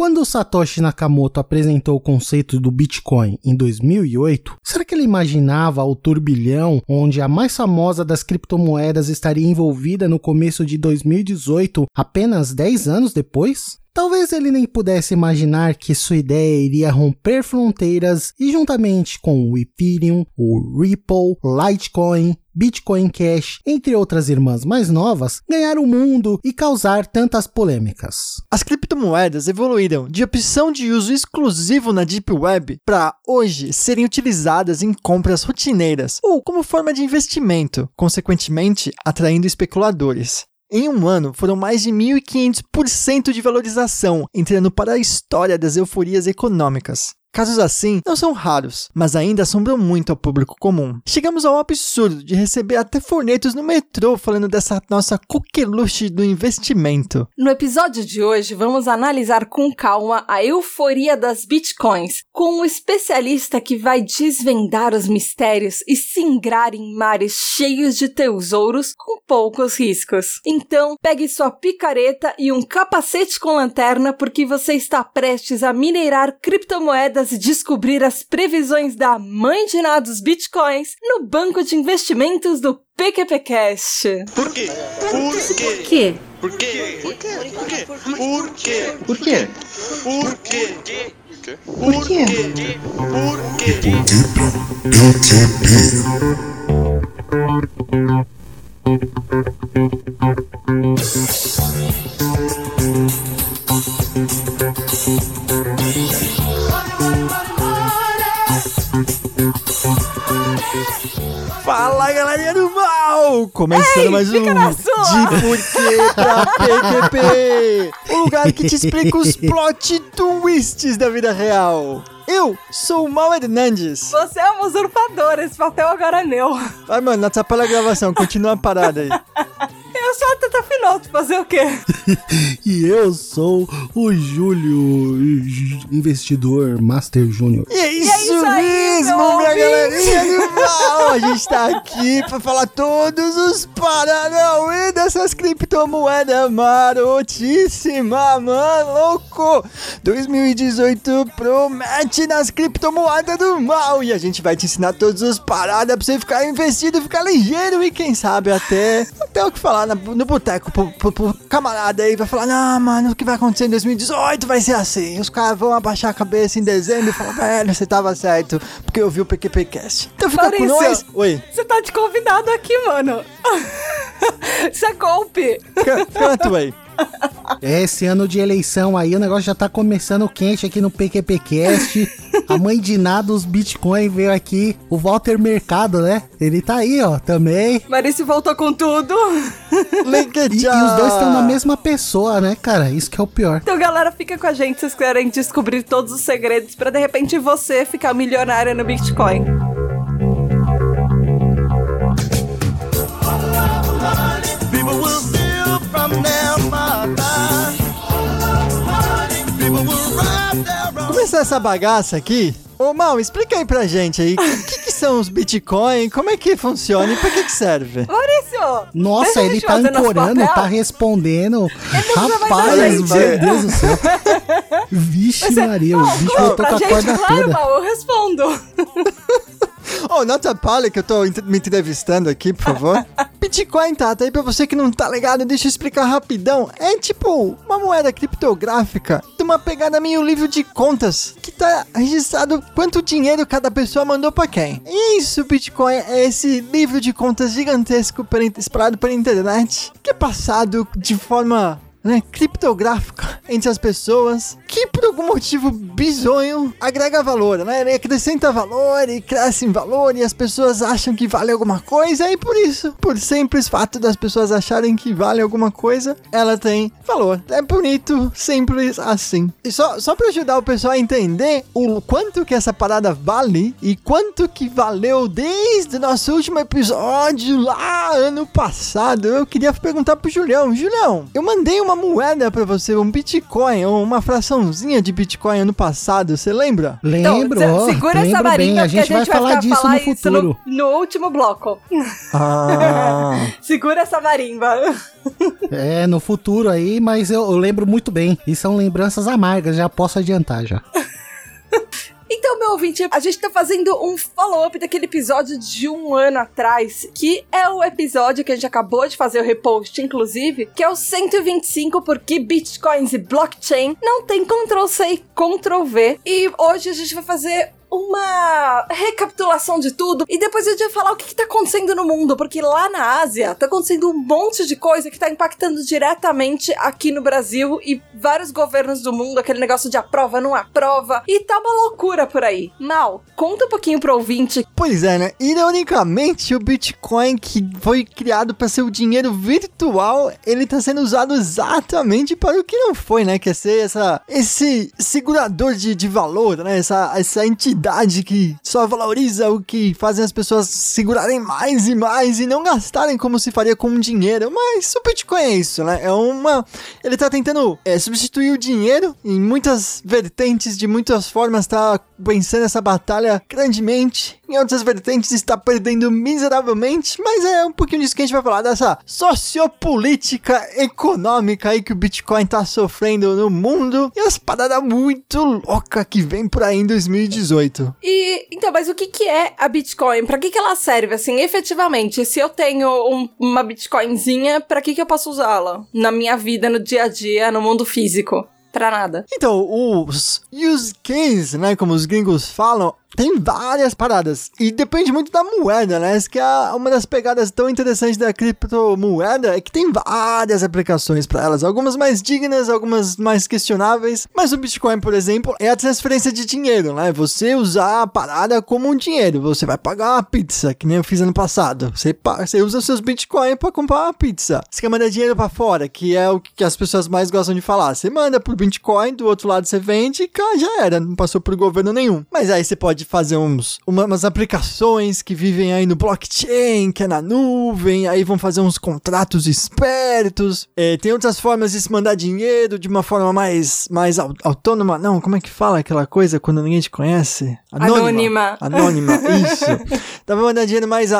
Quando Satoshi Nakamoto apresentou o conceito do Bitcoin em 2008, será que ele imaginava o turbilhão onde a mais famosa das criptomoedas estaria envolvida no começo de 2018, apenas 10 anos depois? Talvez ele nem pudesse imaginar que sua ideia iria romper fronteiras e, juntamente com o Ethereum, o Ripple, Litecoin, Bitcoin Cash, entre outras irmãs mais novas, ganhar o mundo e causar tantas polêmicas. As criptomoedas evoluíram de opção de uso exclusivo na Deep Web para hoje serem utilizadas em compras rotineiras ou como forma de investimento, consequentemente atraindo especuladores. Em um ano, foram mais de 1.500% de valorização, entrando para a história das euforias econômicas. Casos assim não são raros, mas ainda assombram muito ao público comum. Chegamos ao absurdo de receber até fornetos no metrô falando dessa nossa coqueluche do investimento. No episódio de hoje, vamos analisar com calma a euforia das bitcoins, com um especialista que vai desvendar os mistérios e singrar em mares cheios de tesouros com poucos riscos. Então, pegue sua picareta e um capacete com lanterna, porque você está prestes a minerar criptomoedas e descobrir as previsões da mãe de nada dos bitcoins no banco de investimentos do PQPcast. Por quê? Por quê? Por quê? Por quê? Por quê? Por quê? Por quê? Por quê? Por quê? Por quê? Por quê? Fala galerinha do mal! Começando Ei, mais um! De Porquê pra PQP! O lugar que te explica os plot twists da vida real. Eu sou o Mal Hernandes. Você é um usurpador, esse papel agora é meu. Vai, mano, atrapalha a gravação, continua a parada aí. Eu sou a Tata Finoto, fazer o quê? E eu sou o Júlio, investidor Master Júnior. E é isso, isso aí, mesmo, meu minha galerinha do mal! A gente tá aqui pra falar todos os paranauê dessas criptomoedas marotíssima, mano, louco! 2018 promete nas criptomoedas do mal e a gente vai te ensinar todos os paradas pra você ficar investido, ficar ligeiro e quem sabe até, até o que falar na- no boteco pro, pro- pro camarada aí, vai falar, não, mano, o que vai acontecer em 2018 vai ser assim. Os caras vão abaixar a cabeça em dezembro e falar, velho, você tava certo, porque eu vi o PQPcast. Então fica com nós. Oi, Você tá de convidado aqui, mano. Isso é golpe. tua aí. Esse ano de eleição aí, o negócio já tá começando quente aqui no PQPcast. A mãe de nada, os Bitcoin veio aqui. O Walter Mercado, né? Ele tá aí, ó, também. Maurício voltou com tudo. E, e os dois estão na mesma pessoa, né, cara? Isso que é o pior. Então, galera, fica com a gente se vocês querem descobrir todos os segredos pra de repente você ficar milionária no Bitcoin. Começar essa bagaça aqui. Ô, Mal, explica aí pra gente aí, o que, que são os Bitcoin, como é que funciona e pra que que serve? Maurício! Nossa, ele gente tá ancorando, tá respondendo. Rapaz, gente. meu Deus do céu. Vixe Maria, o bicho Não, voltou com a gente, corda claro, toda. Mal, eu respondo. Ô, não atrapalha que eu tô me entrevistando aqui, por favor. Bitcoin, Tata, aí pra você que não tá ligado, deixa eu explicar rapidão. É tipo uma moeda criptográfica de uma pegada meio livro de contas, que tá registrado quanto dinheiro cada pessoa mandou pra quem. E isso, Bitcoin é esse livro de contas gigantesco espalhado pela internet, que é passado de forma né, criptográfica entre as pessoas que por algum motivo bizonho agrega valor, né? Ele acrescenta valor e cresce em valor e as pessoas acham que vale alguma coisa e por isso, por simples fato das pessoas acharem que vale alguma coisa, ela tem valor. É bonito, simples assim. E só, só para ajudar o pessoal a entender o quanto que essa parada vale e quanto que valeu desde nosso último episódio lá ano passado, eu queria perguntar pro Julião, Julião, eu mandei uma moeda para você, um Bitcoin ou uma fraçãozinha de Bitcoin ano passado, você lembra? Lembro, Então, segura lembro essa marimba bem. A porque gente, vai falar disso falar no isso no, futuro. no último bloco. Ah, Segura essa marimba. É, no futuro aí, mas eu, eu lembro muito bem. E são lembranças amargas, já posso adiantar já. Então, meu ouvinte, a gente tá fazendo um follow-up daquele episódio de um ano atrás, que é o episódio que a gente acabou de fazer o repost, inclusive, que é o 125, porque bitcoins e blockchain não tem Ctrl-C e Ctrl-V. E hoje a gente vai fazer uma recapitulação de tudo e depois a gente vai falar o que, que tá acontecendo no mundo, porque lá na Ásia tá acontecendo um monte de coisa que tá impactando diretamente aqui no Brasil e vários governos do mundo, aquele negócio de aprova, não aprova, e tá uma loucura por aí. Mal, conta um pouquinho pro ouvinte. pois é, né? Ironicamente, o Bitcoin que foi criado para ser o dinheiro virtual, ele tá sendo usado exatamente para o que não foi, né? Que é ser essa, esse segurador de, de valor, né? Essa, essa entidade que só valoriza o que fazem as pessoas segurarem mais e mais e não gastarem como se faria com dinheiro. Mas o Bitcoin é isso, né? É uma. Ele tá tentando é, substituir o dinheiro em muitas vertentes, de muitas formas, tá vencendo essa batalha grandemente. Em outras vertentes está perdendo miseravelmente, mas é um pouquinho disso que a gente vai falar, dessa sociopolítica econômica aí que o Bitcoin tá sofrendo no mundo e as paradas muito loucas que vem por aí em 2018. E então, mas o que que é a Bitcoin? Pra que que ela serve assim, efetivamente? Se eu tenho um- uma Bitcoinzinha, pra que que eu posso usá-la na minha vida, no dia a dia, no mundo físico? Pra nada. Então, os use case, né, como os gringos falam, tem várias paradas. E depende muito da moeda, né? Essa que é uma das pegadas tão interessantes da criptomoeda é que tem várias aplicações para elas. Algumas mais dignas, algumas mais questionáveis. Mas o Bitcoin, por exemplo, é a transferência de dinheiro, né? Você usar a parada como um dinheiro. Você vai pagar uma pizza, que nem eu fiz ano passado. Você, você usa seus Bitcoin para comprar uma pizza. Você quer mandar dinheiro para fora, que é o que as pessoas mais gostam de falar. Você manda por Bitcoin, do outro lado você vende e já era. Não passou por governo nenhum. Mas aí você pode fazer uns, uma- umas aplicações que vivem aí no blockchain, que é na nuvem. Aí vão fazer uns contratos espertos. É, tem outras formas de se mandar dinheiro de uma forma mais, mais au- autônoma. Não, como é que fala aquela coisa quando ninguém te conhece? Anônima. Anônima, isso. Dá pra mandar dinheiro mais,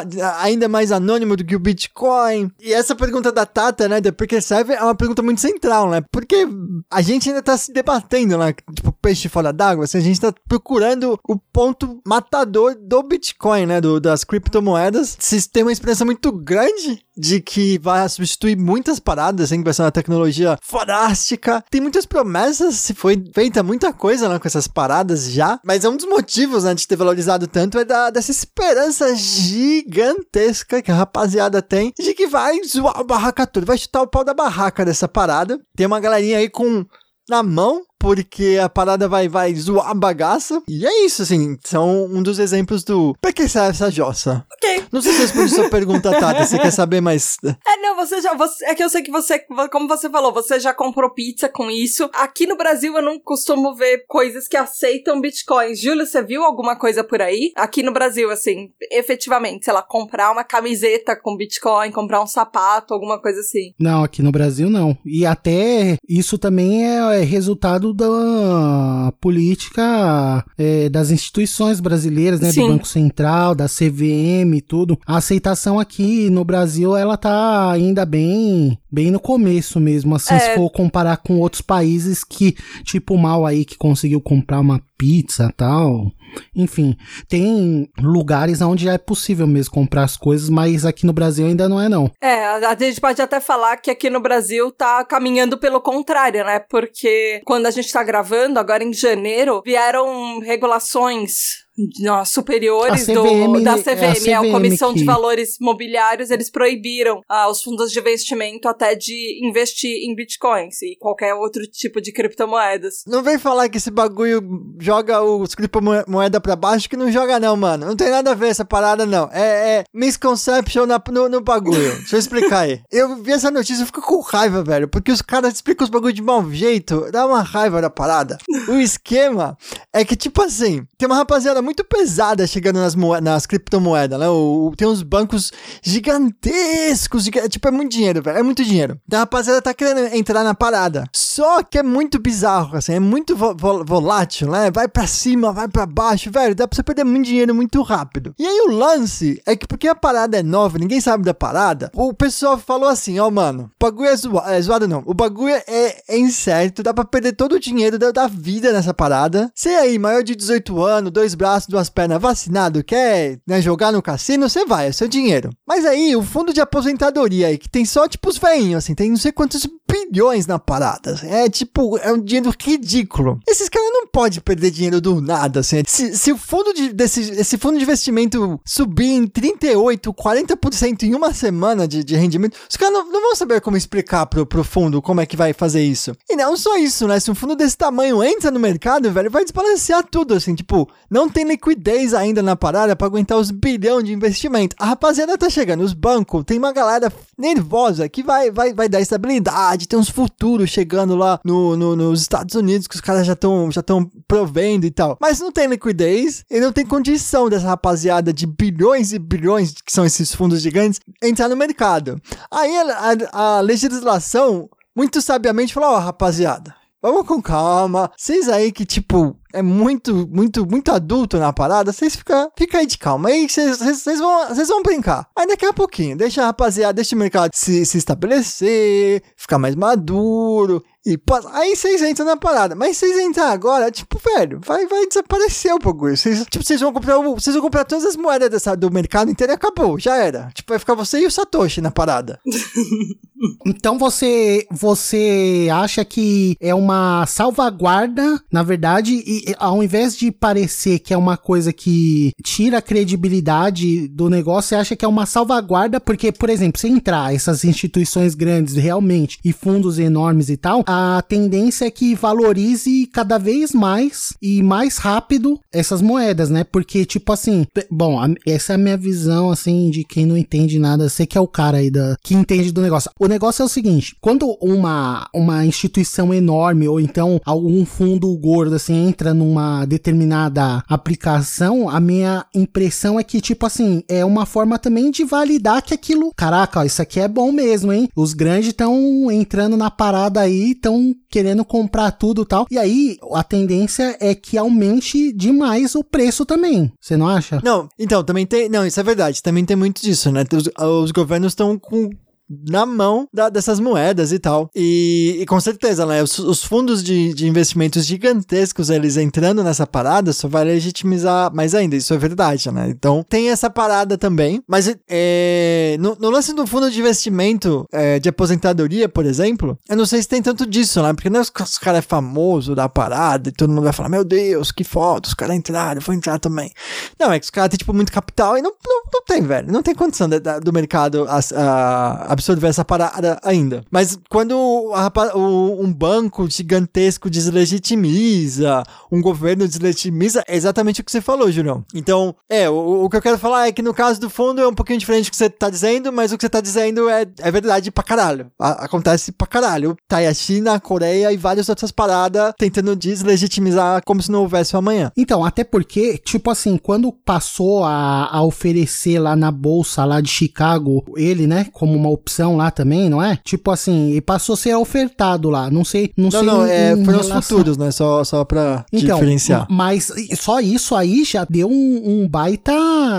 ainda mais anônimo do que o Bitcoin. E essa pergunta da Tata, né, da Porque Serve, é uma pergunta muito central, né? Porque a gente ainda tá se debatendo, né? Tipo, peixe fora d'água. Assim, a gente tá procurando o ponto matador do Bitcoin, né? Do, das criptomoedas. Se tem uma esperança muito grande de que vai substituir muitas paradas, que vai ser uma tecnologia fodástica. Tem muitas promessas, se foi feita muita coisa né, com essas paradas já, mas é um dos motivos né, de ter valorizado tanto é da, dessa esperança gigantesca que a rapaziada tem de que vai zoar a barraca toda, vai chutar o pau da barraca dessa parada. Tem uma galerinha aí com na mão, porque a parada vai, vai zoar a bagaça. E é isso, assim, são um dos exemplos do... Pra que serve essa jossa? Ok. Não sei se eu respondi sua pergunta, Tata. Você quer saber mais? É, não, você já. Você, é que eu sei que você, como você falou, você já comprou pizza com isso. Aqui no Brasil eu não costumo ver coisas que aceitam bitcoins. Júlio, você viu alguma coisa por aí? Aqui no Brasil, assim, efetivamente, sei lá, comprar uma camiseta com bitcoin, comprar um sapato, alguma coisa assim. Não, aqui no Brasil não. E até isso também é, é da política é, das instituições brasileiras, né? Sim. Do Banco Central, da CVM e tudo. A aceitação aqui no Brasil, ela tá ainda bem, bem no começo mesmo. Assim, É. se for comparar com outros países que, tipo o Mal aí, que conseguiu comprar uma pizza e tal. Enfim, tem lugares onde é possível mesmo comprar as coisas, mas aqui no Brasil ainda não é não. É, a gente pode até falar que aqui no Brasil tá caminhando pelo contrário, né? Porque quando a gente tá gravando, agora em janeiro, vieram regulações ó, superiores A do, CVM, da é a CVM, é a CVM Comissão de que- Valores Mobiliários, eles proibiram ah, os fundos de investimento até de investir em bitcoins e qualquer outro tipo de criptomoedas. Não vem falar que esse bagulho joga os criptomoeda pra baixo, que não joga não, mano. Não tem nada a ver essa parada, não. É, é misconception na- no, no bagulho. Deixa eu explicar aí. Eu vi essa notícia e fico com raiva, velho, porque os caras explicam os bagulho de mau jeito. Dá uma raiva da parada. O esquema é que, tipo assim, tem uma rapaziada muito pesada chegando nas, nas criptomoedas, né? O, tem uns bancos gigantescos, giga tipo, é muito dinheiro, velho. É muito dinheiro. Então a rapaziada tá querendo entrar na parada. Só que é muito bizarro, assim, é muito vo vo volátil, né? Vai pra cima, vai pra baixo, velho. Dá pra você perder muito dinheiro muito rápido. E aí o lance é que porque a parada é nova, ninguém sabe da parada, o pessoal falou assim, ó, oh, mano, o bagulho é, é zoado não. O bagulho é, é incerto, dá pra perder todo o dinheiro da, da vida nessa parada. Você aí, maior de 18 anos, dois braços, duas pernas, vacinado, quer né, jogar no cassino, você vai, é seu dinheiro. Mas aí, o fundo de aposentadoria aí, que tem só tipo os veinhos, assim, tem não sei quantos bilhões na parada. Assim, é tipo, é um dinheiro ridículo. Esses caras não podem perder dinheiro do nada, assim. Se, se o fundo de, desse, esse fundo de investimento subir em 38, 40% em uma semana de, de rendimento, os caras não, não, vão saber como explicar pro, pro fundo como é que vai fazer isso. E não só isso, né? Se um fundo desse tamanho entra no mercado, velho, vai desbalancear tudo, assim, tipo, não tem liquidez ainda na parada para aguentar os bilhões de investimento. A rapaziada tá chegando, os bancos, tem uma galera nervosa que vai, vai, vai dar estabilidade, tem uns futuros chegando lá no, no nos Estados Unidos que os caras já estão já estão provendo e tal. Mas não tem liquidez e não tem condição dessa rapaziada de bilhões e bilhões, que são esses fundos gigantes, entrar no mercado. Aí a, a, a legislação, muito sabiamente, falou: Ó, oh, rapaziada, vamos com calma. Vocês aí que, tipo, é muito, muito, muito adulto na parada, vocês ficam fica aí de calma. Aí vocês vão, vão brincar. Aí daqui a pouquinho, deixa a rapaziada, deixa o mercado se, se estabelecer, ficar mais maduro. E aí vocês entram na parada. Mas vocês entram agora, tipo, velho, vai, vai desaparecer o bagulho. Vocês, tipo, vocês vão comprar. Vocês vão comprar todas as moedas dessa, do mercado inteiro e acabou. Já era. Tipo, vai ficar você e o Satoshi na parada. então você você acha que é uma salvaguarda, na verdade, e ao invés de parecer que é uma coisa que tira a credibilidade do negócio, você acha que é uma salvaguarda, porque, por exemplo, se entrar essas instituições grandes realmente e fundos enormes e tal, a tendência é que valorize cada vez mais e mais rápido essas moedas, né? Porque, tipo assim, bom, essa é a minha visão, assim, de quem não entende nada. Você que é o cara aí da, que entende do negócio. O negócio é o seguinte: quando uma, uma instituição enorme ou então algum fundo gordo, assim, entra entra numa determinada aplicação, a minha impressão é que, tipo assim, é uma forma também de validar que aquilo, caraca, ó, isso aqui é bom mesmo, hein? Os grandes estão entrando na parada aí, estão querendo comprar tudo tal. E aí, a tendência é que aumente demais o preço também. Você não acha? Não, então, também tem. Não, isso é verdade. Também tem muito disso, né? Os, os governos estão com na mão da, dessas moedas e tal. E, e com certeza, né, os, os fundos de, de, investimentos gigantescos, eles entrando nessa parada, só vai legitimizar mais ainda, isso é verdade, né? Então, tem essa parada também, mas é, no, no, lance do fundo de investimento é, de aposentadoria, por exemplo, eu não sei se tem tanto disso, né? Porque não é os, os caras é famoso da parada e todo mundo vai falar, meu Deus, que foto, os caras entraram, eu vou entrar também. Não, é que os caras têm, tipo, muito capital e não, não, não tem, velho, não tem condição de, do mercado a, a absorver essa parada ainda. Mas quando o, um banco gigantesco deslegitimiza, um governo deslegitimiza, é exatamente o que você falou, Julião. Então, é, o, o, que eu quero falar é que no caso do fundo é um pouquinho diferente do que você tá dizendo, mas o que você tá dizendo é, é verdade pra caralho. A, acontece pra caralho. Tá aí a China, a Coreia e várias outras paradas tentando deslegitimizar como se não houvesse o amanhã. Então, até porque, tipo assim, quando passou a, a oferecer lá na bolsa lá de Chicago, ele, né, como uma opção opção lá também, não é? Tipo assim, e passou a ser ofertado lá. Não sei, não, não sei. Não, é, foram relação... os futuros, né? Só, só pra então, diferenciar. Mas só isso aí já deu um, um baita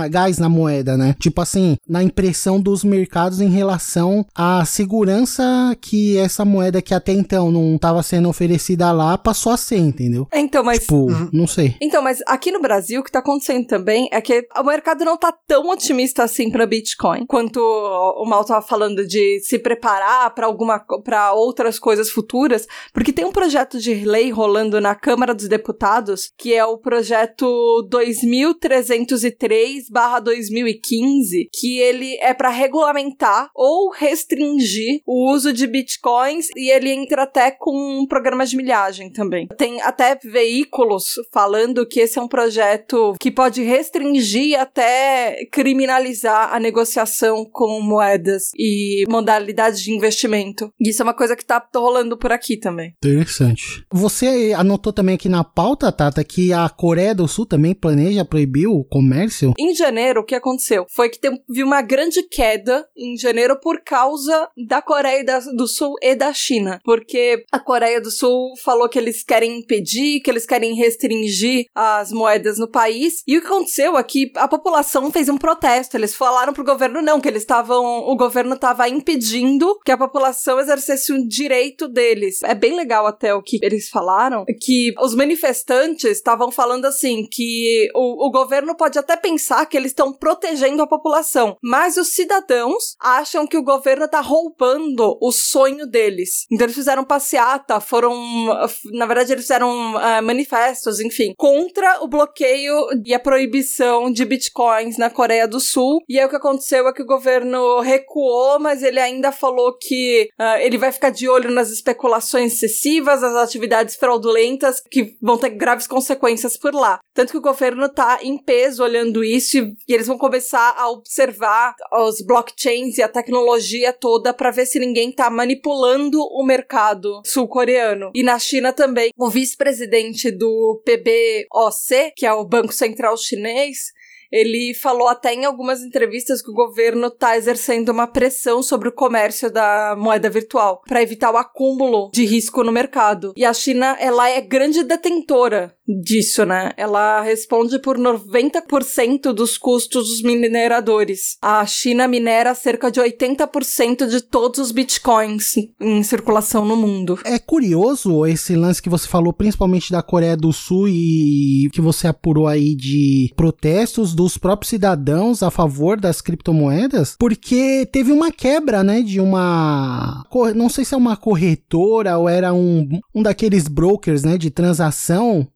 gás na moeda, né? Tipo assim, na impressão dos mercados em relação à segurança que essa moeda que até então não estava sendo oferecida lá passou a ser, entendeu? Então, mas. Tipo, uhum. não sei. Então, mas aqui no Brasil, o que tá acontecendo também é que o mercado não tá tão otimista assim para Bitcoin quanto o Mal tava falando de se preparar para alguma para outras coisas futuras, porque tem um projeto de lei rolando na Câmara dos Deputados, que é o projeto 2303/2015, que ele é para regulamentar ou restringir o uso de bitcoins e ele entra até com um programa de milhagem também. Tem até veículos falando que esse é um projeto que pode restringir até criminalizar a negociação com moedas e de modalidades de investimento. Isso é uma coisa que tá rolando por aqui também. Interessante. Você anotou também aqui na pauta, Tata, que a Coreia do Sul também planeja proibir o comércio? Em janeiro, o que aconteceu? Foi que teve uma grande queda em janeiro por causa da Coreia do Sul e da China. Porque a Coreia do Sul falou que eles querem impedir, que eles querem restringir as moedas no país. E o que aconteceu é que a população fez um protesto. Eles falaram pro governo não, que eles estavam. O governo estava impedindo que a população exercesse um direito deles. É bem legal até o que eles falaram, que os manifestantes estavam falando assim, que o, o governo pode até pensar que eles estão protegendo a população, mas os cidadãos acham que o governo tá roubando o sonho deles. Então eles fizeram passeata, foram. Na verdade, eles fizeram uh, manifestos, enfim, contra o bloqueio e a proibição de bitcoins na Coreia do Sul. E aí o que aconteceu é que o governo recuou, mas ele ainda falou que uh, ele vai ficar de olho nas especulações excessivas, as atividades fraudulentas que vão ter graves consequências por lá. Tanto que o governo tá em peso olhando isso e, eles vão começar a observar os blockchains e a tecnologia toda para ver se ninguém tá manipulando o mercado sul-coreano. E na China também, o vice-presidente do PBOC, que é o Banco Central Chinês, ele falou até em algumas entrevistas que o governo está exercendo uma pressão sobre o comércio da moeda virtual para evitar o acúmulo de risco no mercado. E a China, ela é grande detentora disso, né? Ela responde por 90% dos custos dos mineradores. A China minera cerca de 80% de todos os bitcoins em circulação no mundo. É curioso esse lance que você falou, principalmente da Coreia do Sul e que você apurou aí de protestos dos próprios cidadãos a favor das criptomoedas, porque teve uma quebra, né, de uma, não sei se é uma corretora ou era um, um daqueles brokers, né, de transação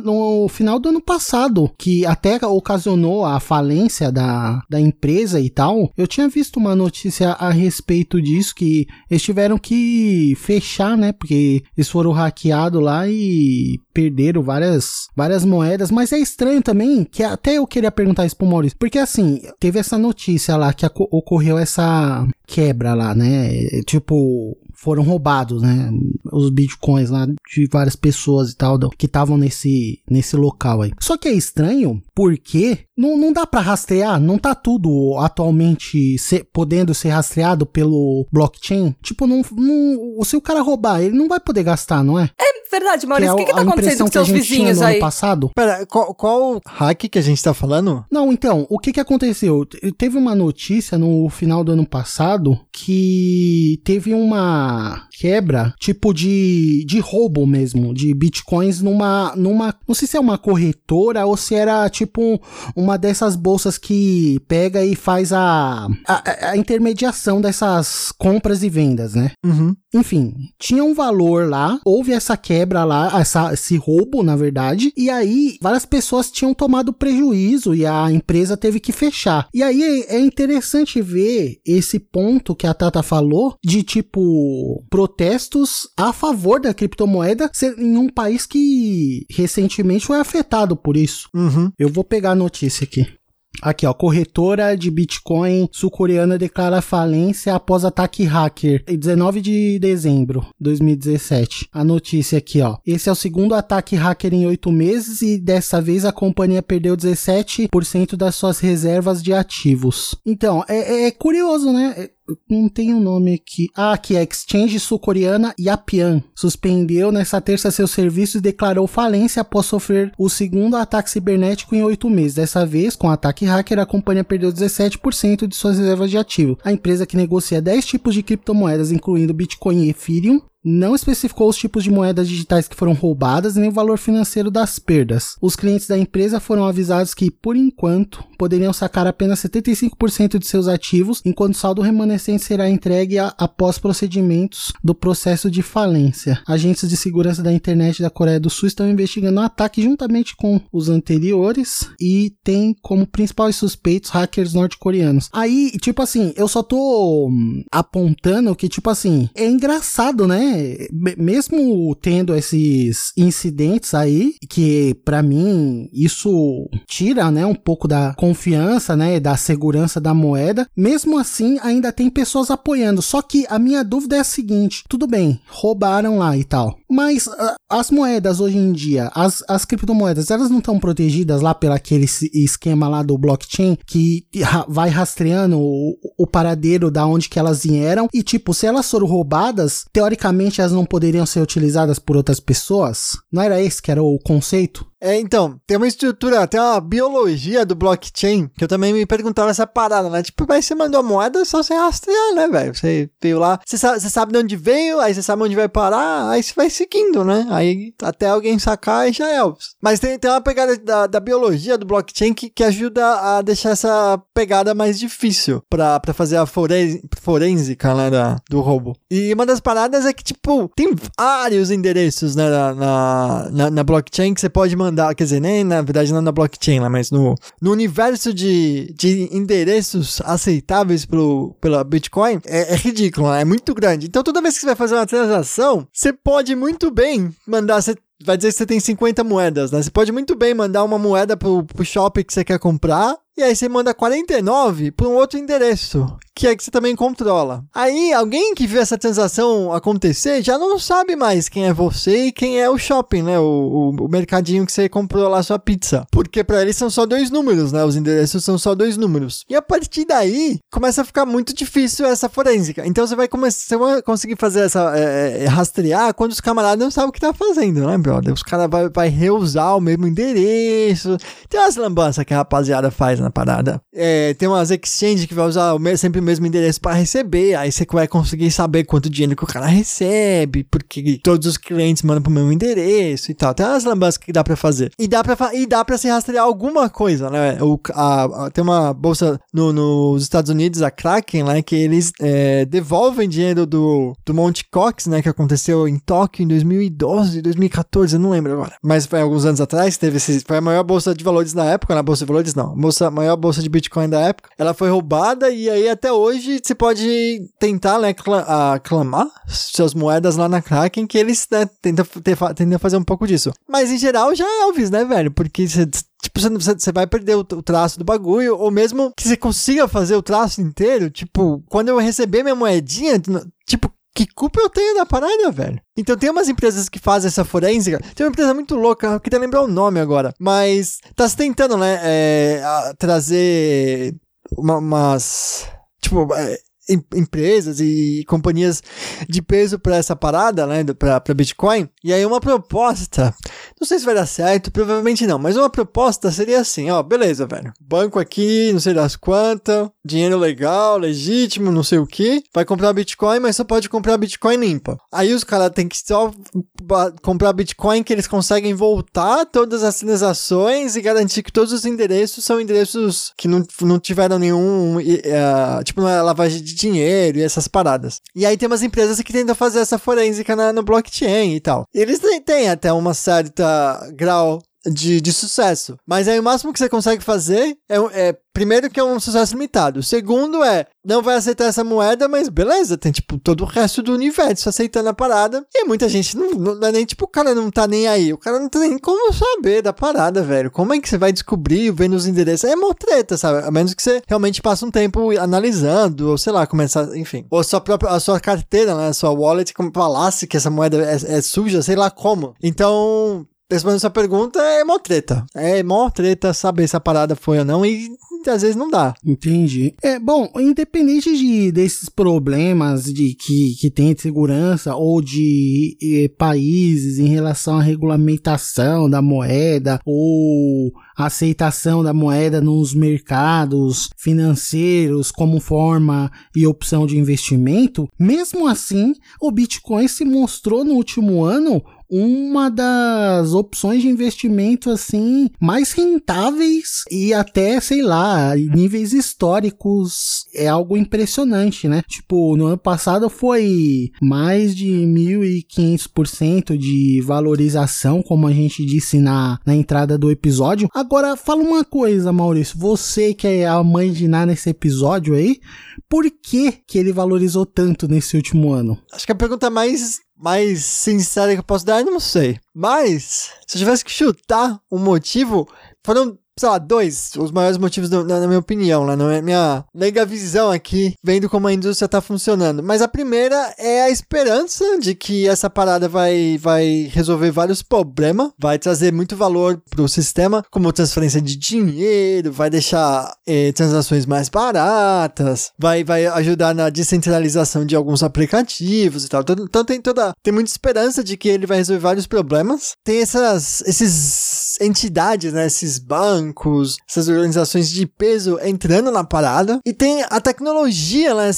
no, final do ano passado, que até ocasionou a falência da, da empresa e tal. Eu tinha visto uma notícia a respeito disso, que eles tiveram que fechar, né, porque eles foram hackeados lá e perderam várias, várias moedas, mas é estranho também que até eu queria perguntar isso pro Maurício, porque assim, teve essa notícia lá que ocorreu essa quebra lá, né? Tipo, foram roubados, né? Os bitcoins lá de várias pessoas e tal que estavam nesse, nesse local aí. Só que é estranho porque não, não dá para rastrear, não tá tudo atualmente ser, podendo ser rastreado pelo blockchain. Tipo, não, não, se o cara roubar, ele não vai poder gastar, não é? É verdade, Maurício. O que, que, tá acontecendo com seus vizinhos aí? passado? Pera, qual, qual hack que a gente tá falando? Não, então, o que que aconteceu? Teve uma notícia no final do ano passado que teve uma quebra, tipo de, de roubo mesmo, de bitcoins numa, numa, não sei se é uma corretora ou se era tipo uma dessas bolsas que pega e faz a, a, a intermediação dessas compras e vendas, né? Uhum. Enfim, tinha um valor lá, houve essa quebra lá, essa, esse roubo, na verdade, e aí várias pessoas tinham tomado prejuízo e a empresa teve que fechar. E aí é, é interessante ver esse ponto que a Tata falou de tipo protestos a favor da criptomoeda em um país que recentemente foi afetado por isso. Uhum. Eu vou pegar a notícia aqui. Aqui, ó, corretora de Bitcoin sul-coreana declara falência após ataque hacker. 19 de dezembro de 2017. A notícia aqui, ó. Esse é o segundo ataque hacker em oito meses e dessa vez a companhia perdeu 17% das suas reservas de ativos. Então, é, é curioso, né? Não tem um nome aqui. Ah, aqui é Exchange sul-coreana Yapian. Suspendeu nessa terça seus serviços e declarou falência após sofrer o segundo ataque cibernético em oito meses. Dessa vez, com o ataque hacker, a companhia perdeu 17% de suas reservas de ativo. A empresa que negocia 10 tipos de criptomoedas, incluindo Bitcoin e Ethereum, não especificou os tipos de moedas digitais que foram roubadas nem o valor financeiro das perdas. Os clientes da empresa foram avisados que, por enquanto, poderiam sacar apenas 75% de seus ativos, enquanto o saldo remanescente será entregue a, após procedimentos do processo de falência. Agentes de segurança da internet da Coreia do Sul estão investigando o ataque juntamente com os anteriores e tem como principais suspeitos hackers norte-coreanos. Aí, tipo assim, eu só tô hum, apontando que, tipo assim, é engraçado, né? Mesmo tendo esses incidentes aí, que para mim isso tira, né, um pouco da confiança, né, da segurança da moeda, mesmo assim ainda tem pessoas apoiando. Só que a minha dúvida é a seguinte: tudo bem, roubaram lá e tal. Mas uh, as moedas hoje em dia, as, as criptomoedas, elas não estão protegidas lá pelo aquele esquema lá do blockchain que vai rastreando o, o paradeiro da onde que elas vieram e tipo, se elas foram roubadas, teoricamente elas não poderiam ser utilizadas por outras pessoas? Não era esse que era o conceito? É, então, tem uma estrutura, tem uma biologia do blockchain que eu também me perguntava essa parada, né? Tipo, mas você mandou a moeda, só você rastrear, né, velho? Você veio lá, você sabe, você sabe de onde veio, aí você sabe onde vai parar, aí você vai seguindo, né? Aí até alguém sacar e já é. Mas tem, tem uma pegada da, da biologia do blockchain que, que ajuda a deixar essa pegada mais difícil pra, pra fazer a forense, forensica, né, da, do roubo. E uma das paradas é que, tipo, tem vários endereços, né, na, na, na blockchain que você pode mandar mandar, quer dizer, nem na verdade não na blockchain lá, mas no, no universo de, de endereços aceitáveis pro, pela Bitcoin, é, é ridículo, é muito grande. Então toda vez que você vai fazer uma transação, você pode muito bem mandar, você vai dizer que você tem 50 moedas, né? Você pode muito bem mandar uma moeda pro, pro shopping que você quer comprar e aí você manda 49 para um outro endereço, que é que você também controla. Aí alguém que viu essa transação acontecer já não sabe mais quem é você e quem é o shopping, né? O, o, o mercadinho que você comprou lá sua pizza. Porque para eles são só dois números, né? Os endereços são só dois números. E a partir daí começa a ficar muito difícil essa forensica. Então você vai começar, vai conseguir fazer essa é, é, rastrear quando os camaradas não sabem o que tá fazendo, né, brother? Os caras vai, vai reusar o mesmo endereço. Tem umas lambanças que a rapaziada faz, né? Na parada. É, tem umas exchange que vai usar o mesmo, sempre o mesmo endereço para receber. Aí você vai conseguir saber quanto dinheiro que o cara recebe, porque todos os clientes mandam pro mesmo endereço e tal. Tem umas lambanças que dá para fazer. E dá para e dá para se rastrear alguma coisa, né? O, a, a, tem uma bolsa no, nos Estados Unidos, a Kraken, né? Que eles é, devolvem dinheiro do, do Monte Cox, né? Que aconteceu em Tóquio em 2012, 2014, eu não lembro agora. Mas foi alguns anos atrás, teve esse, foi a maior bolsa de valores na época, na bolsa de valores não, bolsa maior bolsa de Bitcoin da época. Ela foi roubada e aí até hoje você pode tentar, né, clamar suas moedas lá na Kraken, que eles né, tentam, tentam fazer um pouco disso. Mas em geral já é Elvis, né, velho? Porque você tipo, você vai perder o, o, traço do bagulho, ou mesmo que você consiga fazer o traço inteiro, tipo, quando eu receber minha moedinha, tipo, que culpa eu tenho da parada, velho? Então tem umas empresas que fazem essa forensica. Tem uma empresa muito louca, eu queria lembrar o nome agora. Mas tá se tentando, né? É, trazer uma, umas. Tipo, é, empresas e companhias de peso para essa parada, né, para Bitcoin. E aí uma proposta, não sei se vai dar certo, provavelmente não, mas uma proposta seria assim, ó, beleza, velho. Banco aqui, não sei das quantas, dinheiro legal, legítimo, não sei o que, vai comprar Bitcoin, mas só pode comprar Bitcoin limpa. Aí os caras têm que só comprar Bitcoin que eles conseguem voltar todas as transações e garantir que todos os endereços são endereços que não, não tiveram nenhum, uh, tipo, não é lavagem de dinheiro e essas paradas. E aí tem umas empresas que tentam fazer essa forensica na, no blockchain e tal. Eles têm até uma certa grau de, de sucesso. Mas aí o máximo que você consegue fazer é, é, primeiro que é um sucesso limitado. Segundo é, não vai aceitar essa moeda, mas beleza, tem tipo todo o resto do universo aceitando a parada. E muita gente não, não é nem tipo, o cara não tá nem aí. O cara não tem nem como saber da parada, velho. Como é que você vai descobrir vendo os endereços? É mó treta, sabe? A menos que você realmente passe um tempo analisando, ou sei lá, começar, enfim. Ou a sua própria, a sua carteira, né? A sua wallet, como falasse que essa moeda é, é suja, sei lá como. Então, respondendo essa pergunta, é mó treta. É mó treta saber se a parada foi ou não e às vezes não dá. Entendi. É, bom, independente de, desses problemas de que, que tem de segurança ou de eh, países em relação à regulamentação da moeda ou aceitação da moeda nos mercados financeiros como forma e opção de investimento, mesmo assim, o Bitcoin se mostrou no último ano uma das opções de investimento assim mais rentáveis e até, sei lá, níveis históricos é algo impressionante, né? Tipo, no ano passado foi mais de 1.500% de valorização, como a gente disse na, na entrada do episódio. Agora, fala uma coisa, Maurício, você que é a mãe de Ná nesse episódio aí, por que que ele valorizou tanto nesse último ano? Acho que a pergunta mais mais sincera que eu posso dar, eu não sei. Mas, se eu tivesse que chutar um motivo, foram sei lá, dois, os maiores motivos, do, na, na, minha opinião, lá, na minha mega visão aqui, vendo como a indústria tá funcionando. Mas a primeira é a esperança de que essa parada vai, vai resolver vários problemas, vai trazer muito valor pro sistema, como transferência de dinheiro, vai deixar eh, transações mais baratas, vai, vai ajudar na descentralização de alguns aplicativos e tal. Então, então tem toda, tem muita esperança de que ele vai resolver vários problemas. Tem essas, esses entidades, né, esses bancos, essas organizações de peso entrando na parada. E tem a tecnologia né,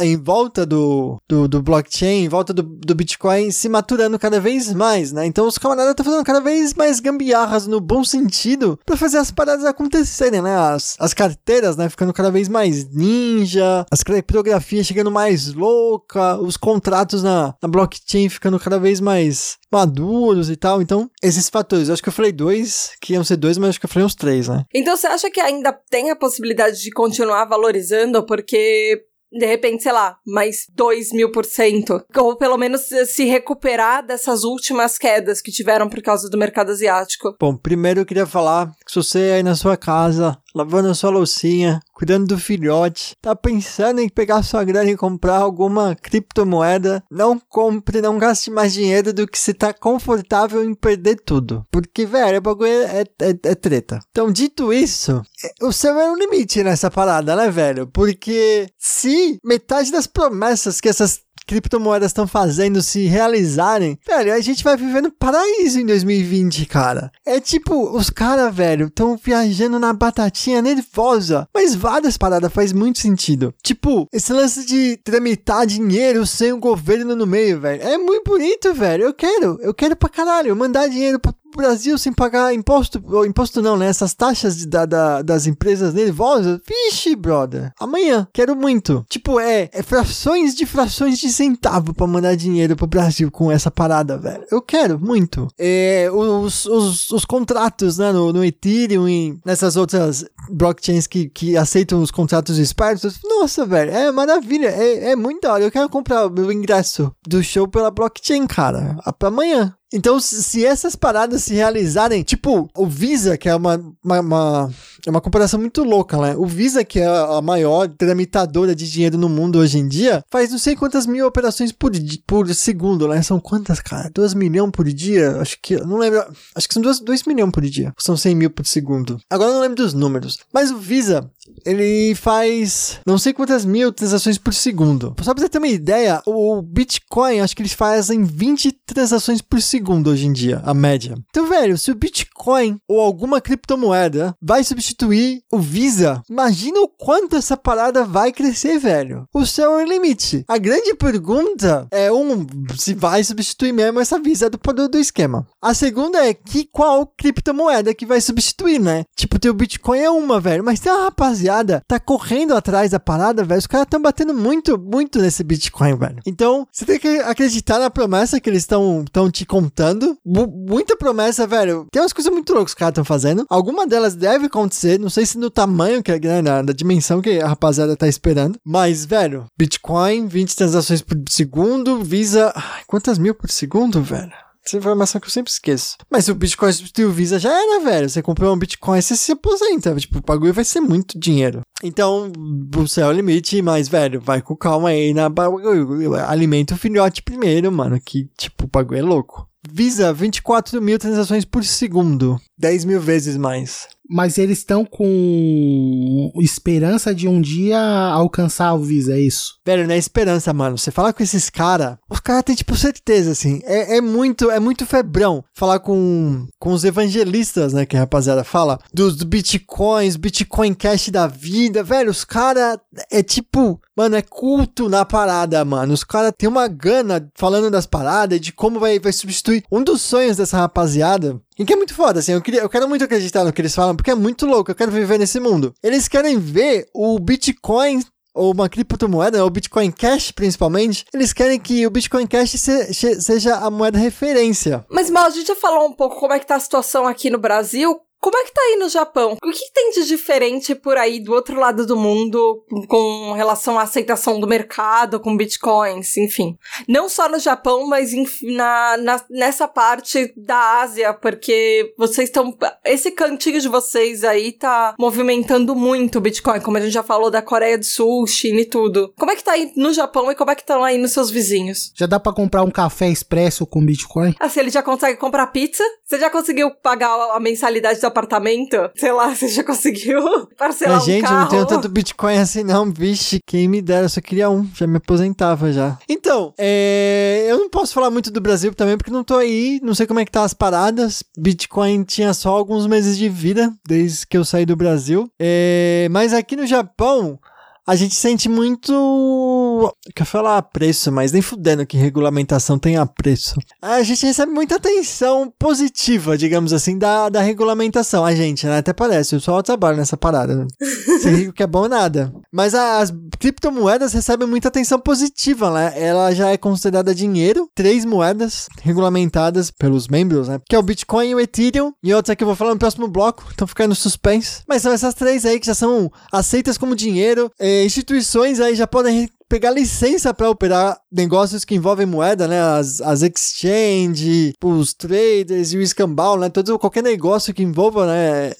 em volta do, do, do blockchain, em volta do, do Bitcoin se maturando cada vez mais, né? Então os camaradas estão fazendo cada vez mais gambiarras no bom sentido para fazer as paradas acontecerem, né? As, as carteiras, né? Ficando cada vez mais ninja, as criptografias chegando mais louca, os contratos na, na blockchain ficando cada vez mais maduros e tal. Então, esses fatores. Eu acho que eu falei dois, que iam ser dois, mas acho que eu falei uns três, né? Então, você acha que ainda tem a possibilidade de continuar valorizando? Porque de repente, sei lá, mais 2 mil por cento. Ou pelo menos se recuperar dessas últimas quedas que tiveram por causa do mercado asiático. Bom, primeiro eu queria falar que se você aí na sua casa lavando sua loucinha, cuidando do filhote, tá pensando em pegar sua grana e comprar alguma criptomoeda, não compre, não gaste mais dinheiro do que se tá confortável em perder tudo. Porque, velho, o bagulho é, é, é treta. Então, dito isso, é, o céu é um limite nessa parada, né, velho? Porque se metade das promessas que essas criptomoedas estão fazendo se realizarem, velho, a gente vai viver no paraíso em 2020, cara. É tipo, os caras, velho, estão viajando na batatinha nervosa. Mas várias paradas faz muito sentido. Tipo, esse lance de tramitar dinheiro sem o governo no meio, velho. É muito bonito, velho. Eu quero, eu quero pra caralho. Mandar dinheiro pra Brasil sem pagar imposto, ou imposto não, né? Essas taxas de, da, da, das empresas nervosas. Vixe, brother. Amanhã, quero muito. Tipo, é, é frações de frações de centavo pra mandar dinheiro pro Brasil com essa parada, velho. Eu quero muito. É, os, os, os contratos, né, no, no Ethereum e nessas outras blockchains que, que aceitam os contratos espertos. Nossa, velho, é maravilha. É, é muito da hora. Eu quero comprar o meu ingresso do show pela blockchain, cara. Amanhã. Então, se essas paradas se realizarem, tipo, o Visa, que é uma, uma, uma, é uma comparação muito louca, né? O Visa, que é a maior tramitadora de dinheiro no mundo hoje em dia, faz não sei quantas mil operações por, por segundo, né? São quantas, cara? 2 milhões por dia? Acho que, não lembro, acho que são 2 milhões por dia. São 100 mil por segundo. Agora eu não lembro dos números. Mas o Visa, ele faz não sei quantas mil transações por segundo. Só pra você ter uma ideia, o Bitcoin, acho que eles fazem 20 transações por segundo segundo hoje em dia, a média. Então, velho, se o Bitcoin ou alguma criptomoeda vai substituir o Visa, imagina o quanto essa parada vai crescer, velho. O céu é o limite. A grande pergunta é, um, se vai substituir mesmo essa Visa do, do, do esquema. A segunda é que qual criptomoeda que vai substituir, né? Tipo, teu Bitcoin é uma, velho, mas tem uma rapaziada tá correndo atrás da parada, velho. Os caras estão batendo muito, muito nesse Bitcoin, velho. Então, você tem que acreditar na promessa que eles estão te contando contando. muita promessa, velho. Tem umas coisas muito loucas que os caras estão fazendo. Alguma delas deve acontecer. Não sei se no tamanho, que é, né, na, dimensão que a rapaziada tá esperando. Mas, velho, Bitcoin, 20 transações por segundo, Visa. Ai, quantas mil por segundo, velho? Essa informação que eu sempre esqueço. Mas o Bitcoin substituir o Visa, já era, velho. Você comprou um Bitcoin, você se aposenta. Tipo, o bagulho vai ser muito dinheiro. Então, o céu é o limite, mas, velho, vai com calma aí na bagulho. Alimenta o filhote primeiro, mano. Que, tipo, o bagulho é louco. Visa 24 mil transações por segundo. 10 mil vezes mais. Mas eles estão com esperança de um dia alcançar o Visa, é isso? Velho, não é esperança, mano. Você fala com esses caras, os caras têm, tipo, certeza, assim. É, é, muito, é muito febrão falar com, com os evangelistas, né, que a rapaziada fala, dos bitcoins, Bitcoin Cash da vida. Velho, os caras, é tipo, mano, é culto na parada, mano. Os caras têm uma gana falando das paradas, de como vai, vai substituir. Um dos sonhos dessa rapaziada e que é muito foda, assim, eu, queria, eu quero muito acreditar no que eles falam, porque é muito louco, eu quero viver nesse mundo. Eles querem ver o Bitcoin ou uma criptomoeda, o Bitcoin Cash principalmente, eles querem que o Bitcoin Cash se, seja a moeda referência. Mas, Mal, a gente já falou um pouco como é que tá a situação aqui no Brasil. Como é que tá aí no Japão? O que tem de diferente por aí do outro lado do mundo com relação à aceitação do mercado, com bitcoins, enfim? Não só no Japão, mas na, na, nessa parte da Ásia, porque vocês estão. Esse cantinho de vocês aí tá movimentando muito o Bitcoin, como a gente já falou da Coreia do Sul, China e tudo. Como é que tá aí no Japão e como é que estão aí nos seus vizinhos? Já dá para comprar um café expresso com Bitcoin? Assim, ele já consegue comprar pizza? Você já conseguiu pagar a mensalidade da apartamento, sei lá, você já conseguiu parcelar Mas, um gente, carro. eu não tenho tanto Bitcoin assim não, vixe, quem me dera, eu só queria um, já me aposentava já. Então, é, eu não posso falar muito do Brasil também, porque não tô aí, não sei como é que tá as paradas, Bitcoin tinha só alguns meses de vida, desde que eu saí do Brasil, é, mas aqui no Japão, a gente sente muito. Quer falar preço, mas nem fudendo que regulamentação tenha preço. A gente recebe muita atenção positiva, digamos assim, da, da regulamentação. A gente, né? Até parece, eu só trabalho nessa parada. Né? Ser rico que é bom nada. Mas as criptomoedas recebem muita atenção positiva, né? Ela já é considerada dinheiro. Três moedas regulamentadas pelos membros, né? Que é o Bitcoin, o Ethereum e outra que eu vou falar no próximo bloco. Então fica no suspense. Mas são essas três aí que já são aceitas como dinheiro. É, instituições aí já podem pegar licença para operar negócios que envolvem moeda, né? As, as exchange, os traders e o escambau, né? Todo, qualquer negócio que envolva, né?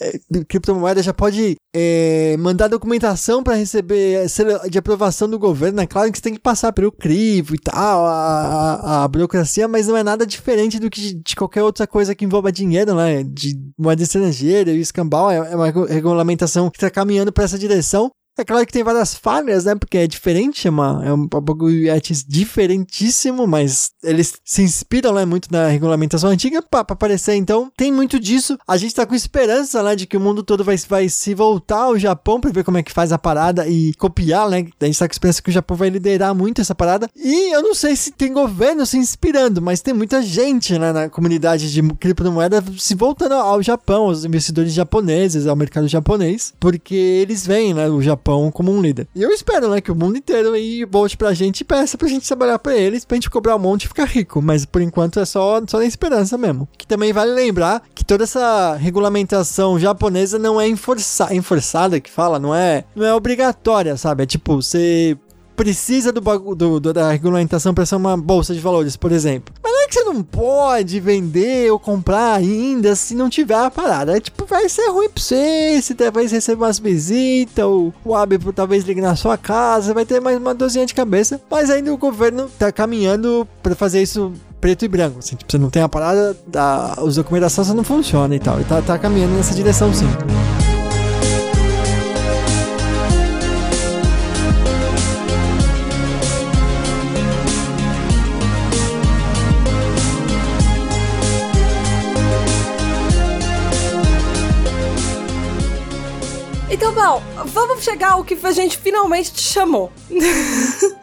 Criptomoeda já pode é, mandar documentação para receber de aprovação do governo. É claro que você tem que passar pelo crivo e tal, a, a, a, burocracia, mas não é nada diferente do que de, de, qualquer outra coisa que envolva dinheiro, né? De moeda estrangeira e o escambau é, é uma regulamentação que está caminhando para essa direção. É claro que tem várias falhas, né? Porque é diferente, é, uma, é um bagulho diferentíssimo, mas eles se inspiram, né? Muito na regulamentação antiga pra aparecer. Então, tem muito disso. A gente tá com esperança, né? De que o mundo todo vai, vai se voltar ao Japão pra ver como é que faz a parada e copiar, né? A gente tá com esperança que o Japão vai liderar muito essa parada. E eu não sei se tem governo se inspirando, mas tem muita gente, né? Na comunidade de criptomoeda se voltando ao Japão, aos investidores japoneses, ao mercado japonês, porque eles veem, né? O Japão Japão como um líder. E eu espero, né, que o mundo inteiro aí volte pra gente e peça pra gente trabalhar pra eles, pra gente cobrar um monte e ficar rico. Mas por enquanto é só, só na esperança mesmo. Que também vale lembrar que toda essa regulamentação japonesa não é enforça, enforçada, que fala, não é, não é obrigatória, sabe? É tipo, você precisa do, do, do da regulamentação para ser uma bolsa de valores, por exemplo. Mas que você não pode vender ou comprar ainda se não tiver a parada. É tipo, vai ser ruim pra você, se talvez receber umas visitas, ou o hábito talvez ligue na sua casa, vai ter mais uma dozinha de cabeça. Mas ainda o governo tá caminhando para fazer isso preto e branco. Assim, tipo, você não tem a parada, a, os documentações não funcionam e tal. E tá, tá caminhando nessa direção sim. Então, Val, vamos chegar ao que a gente finalmente te chamou.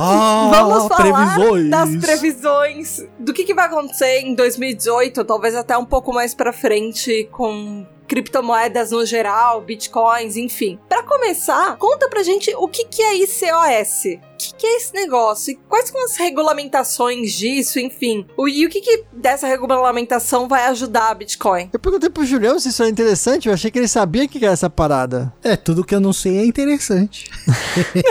Ah, vamos falar previsões. das previsões do que, que vai acontecer em 2018, talvez até um pouco mais pra frente com criptomoedas no geral, bitcoins, enfim. Para começar, conta pra gente o que, que é ICOS. O que, que é esse negócio? E quais são as regulamentações disso, enfim? O, e o que, que dessa regulamentação vai ajudar a Bitcoin? Eu perguntei pro Julião se isso era interessante, eu achei que ele sabia o que era essa parada. É, tudo que eu não sei é interessante.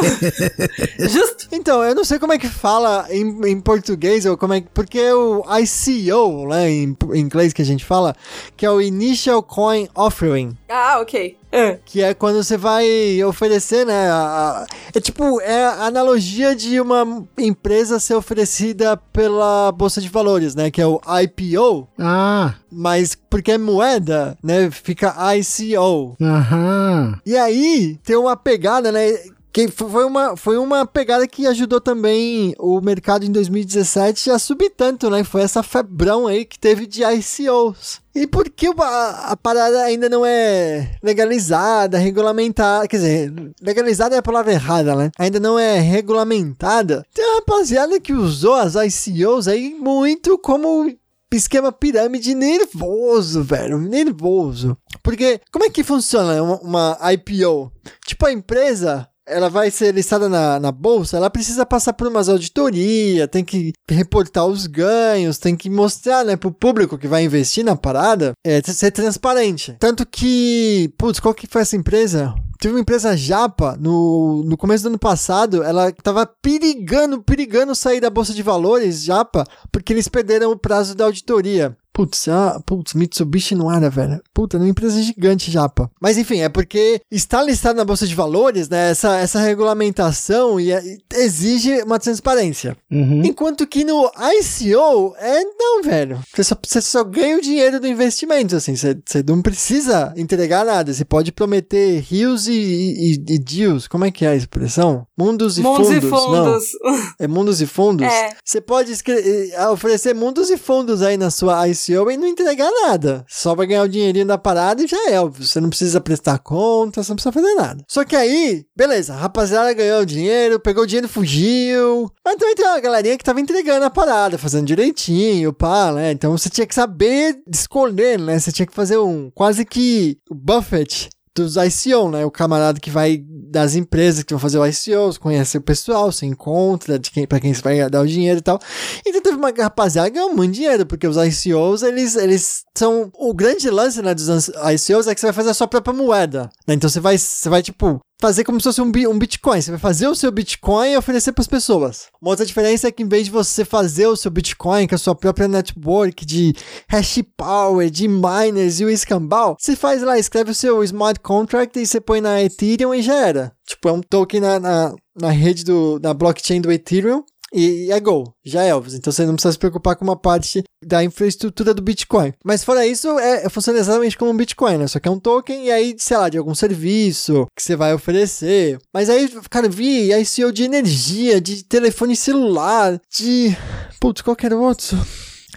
Justo. Então, eu não sei como é que fala em, em português, ou como é porque o ICO, né, em, em inglês que a gente fala, que é o Initial Coin Offering. Ah, ok. É. Que é quando você vai oferecer, né? A, a, é tipo, é a analogia de uma empresa ser oferecida pela Bolsa de Valores, né? Que é o IPO. Ah, Mas porque é moeda, né? Fica ICO. aham. E aí tem uma pegada, né? Que foi uma, foi uma pegada que ajudou também o mercado em 2017 a subir tanto, né? Foi essa febrão aí que teve de ICOs. E por que a, a, parada ainda não é legalizada, regulamentada? Quer dizer, legalizada é a palavra errada, né? Ainda não é regulamentada. Tem uma rapaziada que usou as ICOs aí muito como esquema pirâmide nervoso, velho. Nervoso. Porque como é que funciona uma, uma IPO? Tipo, a empresa ela vai ser listada na, na bolsa, ela precisa passar por umas auditorias, tem que reportar os ganhos, tem que mostrar, né, pro público que vai investir na parada, é, ser transparente. Tanto que, putz, qual que foi essa empresa? Teve uma empresa japa no, no começo do ano passado, ela tava perigando, perigando sair da bolsa de valores japa, porque eles perderam o prazo da auditoria. Putz, ah, putz, Mitsubishi não era, velho. Puta, é uma empresa gigante, japa. Mas enfim, é porque está listado na Bolsa de Valores, né? Essa, essa regulamentação e, e exige uma transparência. Uhum. Enquanto que no ICO, é não, velho. Você só, você só ganha o dinheiro do investimento, assim. Você, você não precisa entregar nada. Você pode prometer rios e, e, e deals. Como é que é a expressão? Mundos e Mundos fundos. e fundos. Não. É mundos e fundos? É. Você pode eh, oferecer mundos e fundos aí na sua ICO e não entregar nada. Só vai ganhar o dinheirinho da parada e já é. Você não precisa prestar conta, você não precisa fazer nada. Só que aí, beleza, a rapaziada ganhou o dinheiro, pegou o dinheiro e fugiu. Mas também tem uma galerinha que tava entregando a parada, fazendo direitinho, pá, né? Então você tinha que saber escolher, né? Você tinha que fazer um quase que Buffett dos ICO, né? O camarada que vai das empresas que vão fazer o ICO, conhece o pessoal, se encontra de quem, para quem você vai dar o dinheiro e tal. Então teve uma rapaziada que ganhou muito dinheiro, porque os ICOs, eles, eles são... O grande lance, né, dos ICOs é que você vai fazer a sua própria moeda, né? Então você vai, você vai, tipo, fazer como se fosse um, um Bitcoin. Você vai fazer o seu Bitcoin e oferecer para as pessoas. Uma outra diferença é que em vez de você fazer o seu Bitcoin com a sua própria network de hash power, de miners e o escambau, você faz lá, escreve o seu smart contract e você põe na Ethereum e já era. Tipo, é um token na, na, na rede do, na blockchain do Ethereum. E é Go, já é Elvis. Então você não precisa se preocupar com uma parte da infraestrutura do Bitcoin. Mas fora isso, é, funciona exatamente como um Bitcoin, né? Só que é um token e aí, sei lá, de algum serviço que você vai oferecer. Mas aí, cara, vi ICO de energia, de telefone celular, de. Putz, qualquer outro.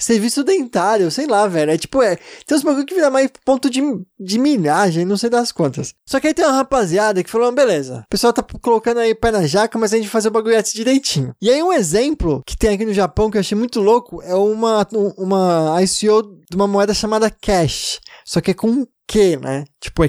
Serviço dentário, sei lá, velho. É tipo, é. Tem uns bagulho que vira mais ponto de, de milhagem, não sei das quantas. Só que aí tem uma rapaziada que falou: beleza, o pessoal tá colocando aí pé na jaca, mas a gente fazer o bagulho antes direitinho. E aí, um exemplo que tem aqui no Japão que eu achei muito louco é uma, uma ICO de uma moeda chamada Cash. Só que é com Q, né? Tipo, é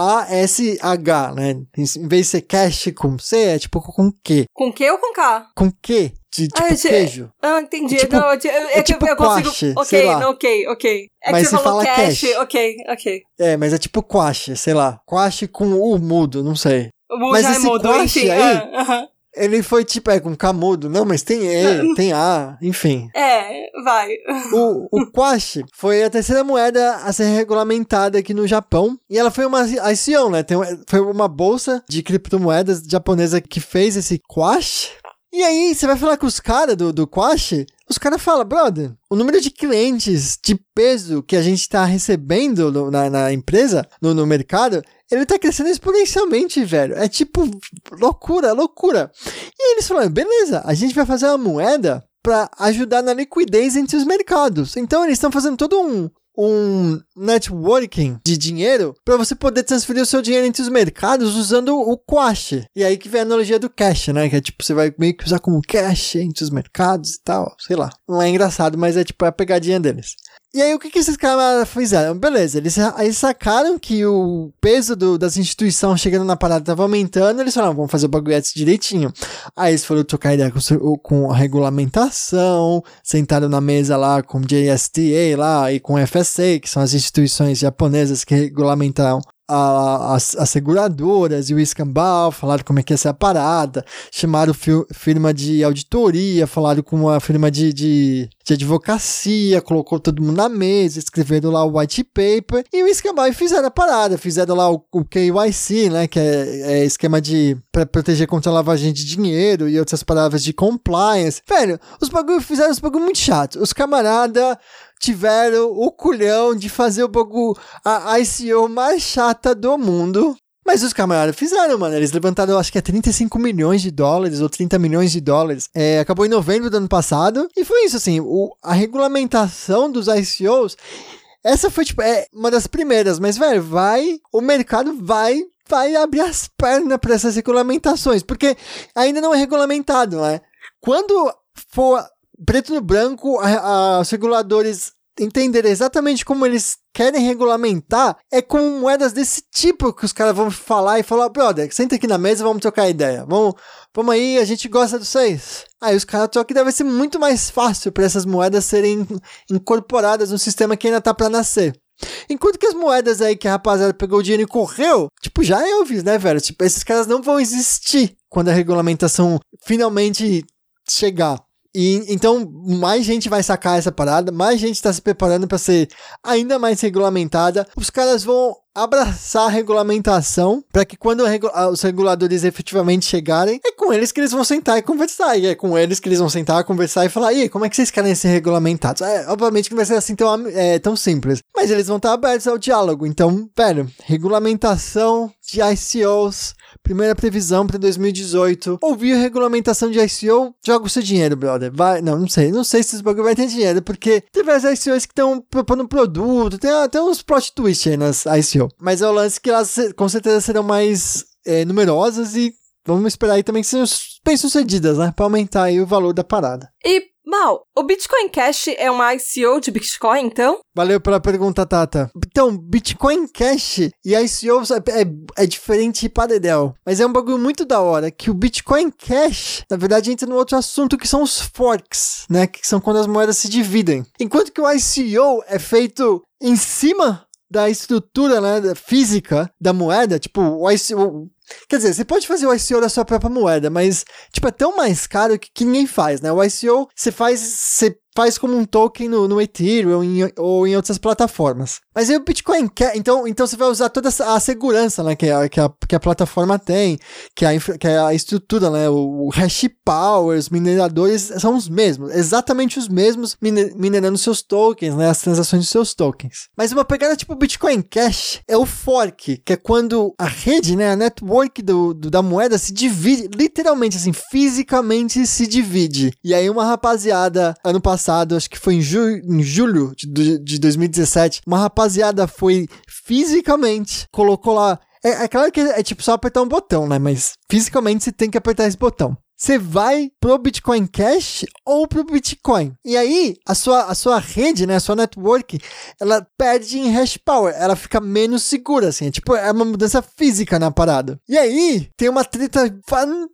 Q-A-S-H, né? Em vez de ser cash com C, é tipo com Q. Com Q ou com K? Com Q, de tipo Ah, queijo. Ah, entendi. Tipo- não, é é que tipo eu consigo. quache, ok, sei lá. não, ok, ok. É Mas que você fala cash. cash. Ok, ok. É, mas é tipo quache, sei lá. Quache com U mudo, não sei. O Mas já esse mudou, quache enfim. aí- ah, aham. Ele foi tipo, é com K mudo. Não, mas tem E, tem A, enfim. É, vai. O, o Kwashi foi a terceira moeda a ser regulamentada aqui no Japão. E ela foi uma ICO, né? Tem, foi uma bolsa de criptomoedas japonesa que fez esse Kwashi. E aí, você vai falar com os caras do, do Kwashi, os caras falam, brother, o número de clientes de peso que a gente tá recebendo no- na, na empresa, no, no mercado, ele tá crescendo exponencialmente, velho. É tipo, loucura, loucura. E aí eles falaram, beleza, a gente vai fazer uma moeda para ajudar na liquidez entre os mercados. Então eles estão fazendo todo um um networking de dinheiro para você poder transferir o seu dinheiro entre os mercados usando o Quash. E aí que vem a analogia do cash, né? Que é tipo, você vai meio que usar como cash entre os mercados e tal, sei lá. Não é engraçado, mas é tipo a pegadinha deles. E aí, o que, que esses caras fizeram? Beleza, eles, eles sacaram que o peso do- das instituições chegando na parada estava aumentando, eles falaram, vamos fazer o bagulho direitinho. Aí eles foram trocar ideia com, com a regulamentação, sentaram na mesa lá com o JSTA lá e com o FSA, que são as instituições japonesas que regulamentam a- as, as seguradoras e o escambau, falaram como é que ia ser a parada, chamaram fi- firma de auditoria, falaram com a firma de, de, de advocacia, colocou todo mundo na mesa, escreveram lá o white paper e o escambau e fizeram a parada, fizeram lá o, o KYC, né, que é, é esquema de para proteger contra lavagem de dinheiro e outras palavras de compliance. Velho, os bagulho fizeram os bagulho muito chato. Os camarada tiveram o culhão de fazer o bagulho, a ICO mais chata do mundo. Mas os camaradas fizeram, mano. Eles levantaram, acho que é 35 milhões de dólares ou 30 milhões de dólares. É, acabou em novembro do ano passado. E foi isso, assim. O, a regulamentação dos ICOs. Essa foi, tipo, é uma das primeiras. Mas, velho, vai. O mercado vai vai abrir as pernas para essas regulamentações, porque ainda não é regulamentado, né? Quando for preto no branco, a, a, os reguladores entenderem exatamente como eles querem regulamentar, é com moedas desse tipo que os caras vão falar e falar, brother, senta aqui na mesa, vamos trocar ideia. Vamos, vamos aí, a gente gosta de vocês. Aí os caras trocam e deve ser muito mais fácil para essas moedas serem incorporadas no sistema que ainda tá para nascer. Enquanto que as moedas aí que a rapaziada pegou o dinheiro e correu, tipo, já é Elvis, né, velho? Tipo, esses caras não vão existir quando a regulamentação finalmente chegar. E então mais gente vai sacar essa parada, mais gente está se preparando para ser ainda mais regulamentada. Os caras vão abraçar a regulamentação para que quando os reguladores efetivamente chegarem, é com eles que eles vão sentar e conversar. E é com eles que eles vão sentar, conversar e falar: e como é que vocês querem ser regulamentados? É, obviamente que não vai ser assim tão, é, tão simples, mas eles vão estar abertos ao diálogo. Então, velho, regulamentação de ICOs Primeira previsão para 2018. Ouviu regulamentação de ICO? Joga o seu dinheiro, brother. Vai, não, não sei. Não sei se esse bagulho vai ter dinheiro, porque teve as ICOs que estão propondo produto, tem até uns plot twist aí nas ICO. Mas é o lance que elas com certeza serão mais é, numerosas e vamos esperar aí também que sejam bem-sucedidas, né? Para aumentar aí o valor da parada. E Mal, o Bitcoin Cash é uma ICO de Bitcoin, então? Valeu pela pergunta, Tata. Então, Bitcoin Cash e ICO é, é, é diferente para dedéu. Mas é um bagulho muito da hora, que o Bitcoin Cash, na verdade, entra no outro assunto, que são os forks, né? Que são quando as moedas se dividem. Enquanto que o ICO é feito em cima da estrutura né, física da moeda, tipo, o ICO, Quer dizer, você pode fazer o ICO da sua própria moeda, mas, tipo, é tão mais caro que, que ninguém faz, né? O ICO, você faz, você faz como um token no, no Ethereum ou em, ou em outras plataformas. Mas aí o Bitcoin quer, então, então você vai usar toda a segurança né, que, a, que, a, que a plataforma tem, que a, que a estrutura, né, o, o hash power, os mineradores são os mesmos, exatamente os mesmos minerando seus tokens, né, as transações de seus tokens. Mas uma pegada tipo Bitcoin Cash é o fork, que é quando a rede, né, a network do, do da moeda se divide, literalmente assim, fisicamente se divide. E aí uma rapaziada, ano passado, acho que foi em, ju em julho de, de 2017, uma rapaziada foi fisicamente, colocou lá. É, é claro que é, é tipo só apertar um botão, né? Mas fisicamente você tem que apertar esse botão você vai pro Bitcoin Cash ou pro Bitcoin. E aí, a sua, a sua rede, né, a sua network, ela perde em hash power, ela fica menos segura, assim, é tipo, é uma mudança física na parada. E aí, tem uma treta fan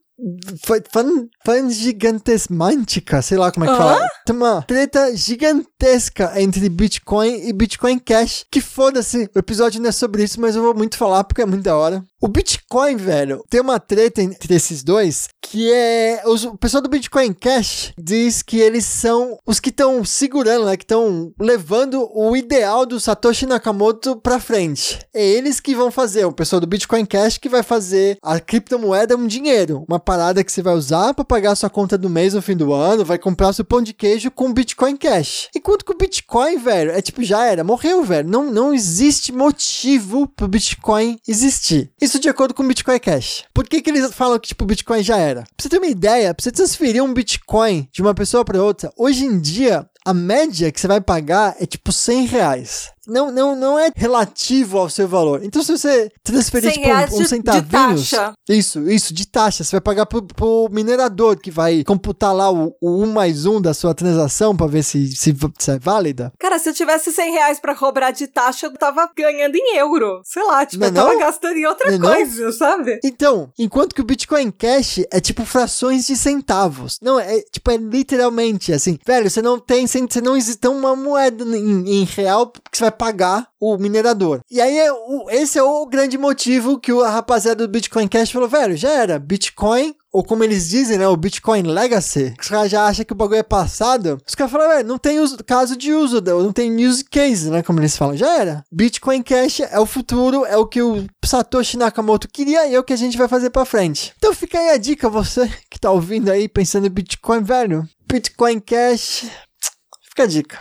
fan, fan gigantesmântica, sei lá como é que fala. Tem uma treta gigantesca entre Bitcoin e Bitcoin Cash. Que foda-se, o episódio não é sobre isso, mas eu vou muito falar porque é muito da hora. O Bitcoin, velho, tem uma treta entre esses dois que é. Os, o pessoal do Bitcoin Cash diz que eles são os que estão segurando, né? Que estão levando o ideal do Satoshi Nakamoto pra frente. É eles que vão fazer, o pessoal do Bitcoin Cash que vai fazer a criptomoeda um dinheiro. Uma parada que você vai usar para pagar sua conta do mês no fim do ano, vai comprar seu pão de queijo com Bitcoin Cash. Enquanto que o Bitcoin, velho, é tipo, já era, morreu, velho. Não, não existe motivo pro Bitcoin existir. Isso de acordo com o Bitcoin Cash. Por que, que eles falam que, tipo, o Bitcoin já era? Pra você ter uma ideia, pra você transferir um Bitcoin de uma pessoa para outra, hoje em dia, a média que você vai pagar é tipo 100 reais não, não, não é relativo ao seu valor. Então, se você transferir tipo, um, um centavinhos. Isso, isso, de taxa. Você vai pagar pro, pro minerador que vai computar lá o, o 1 mais 1 da sua transação pra ver se, se, se é válida. Cara, se eu tivesse 100 reais pra cobrar de taxa, eu tava ganhando em euro. Sei lá, tipo, não, eu tava não? gastando em outra não, coisa, sabe? Então, enquanto que o Bitcoin Cash é tipo frações de centavos. Não, é tipo, é literalmente assim, velho, você não tem, você não existe uma moeda em, em real que você vai pagar o minerador. E aí, é esse é o grande motivo que a rapaziada do Bitcoin Cash falou, velho, já era, Bitcoin ou como eles dizem, né, o Bitcoin Legacy, os caras já acham que o bagulho é passado, os caras falam, não tem uso, caso de uso, não tem use case, né, como eles falam, já era. Bitcoin Cash é o futuro, é o que o Satoshi Nakamoto queria e é o que a gente vai fazer para frente. Então fica aí a dica, você que tá ouvindo aí, pensando em Bitcoin, velho, Bitcoin Cash, fica a dica.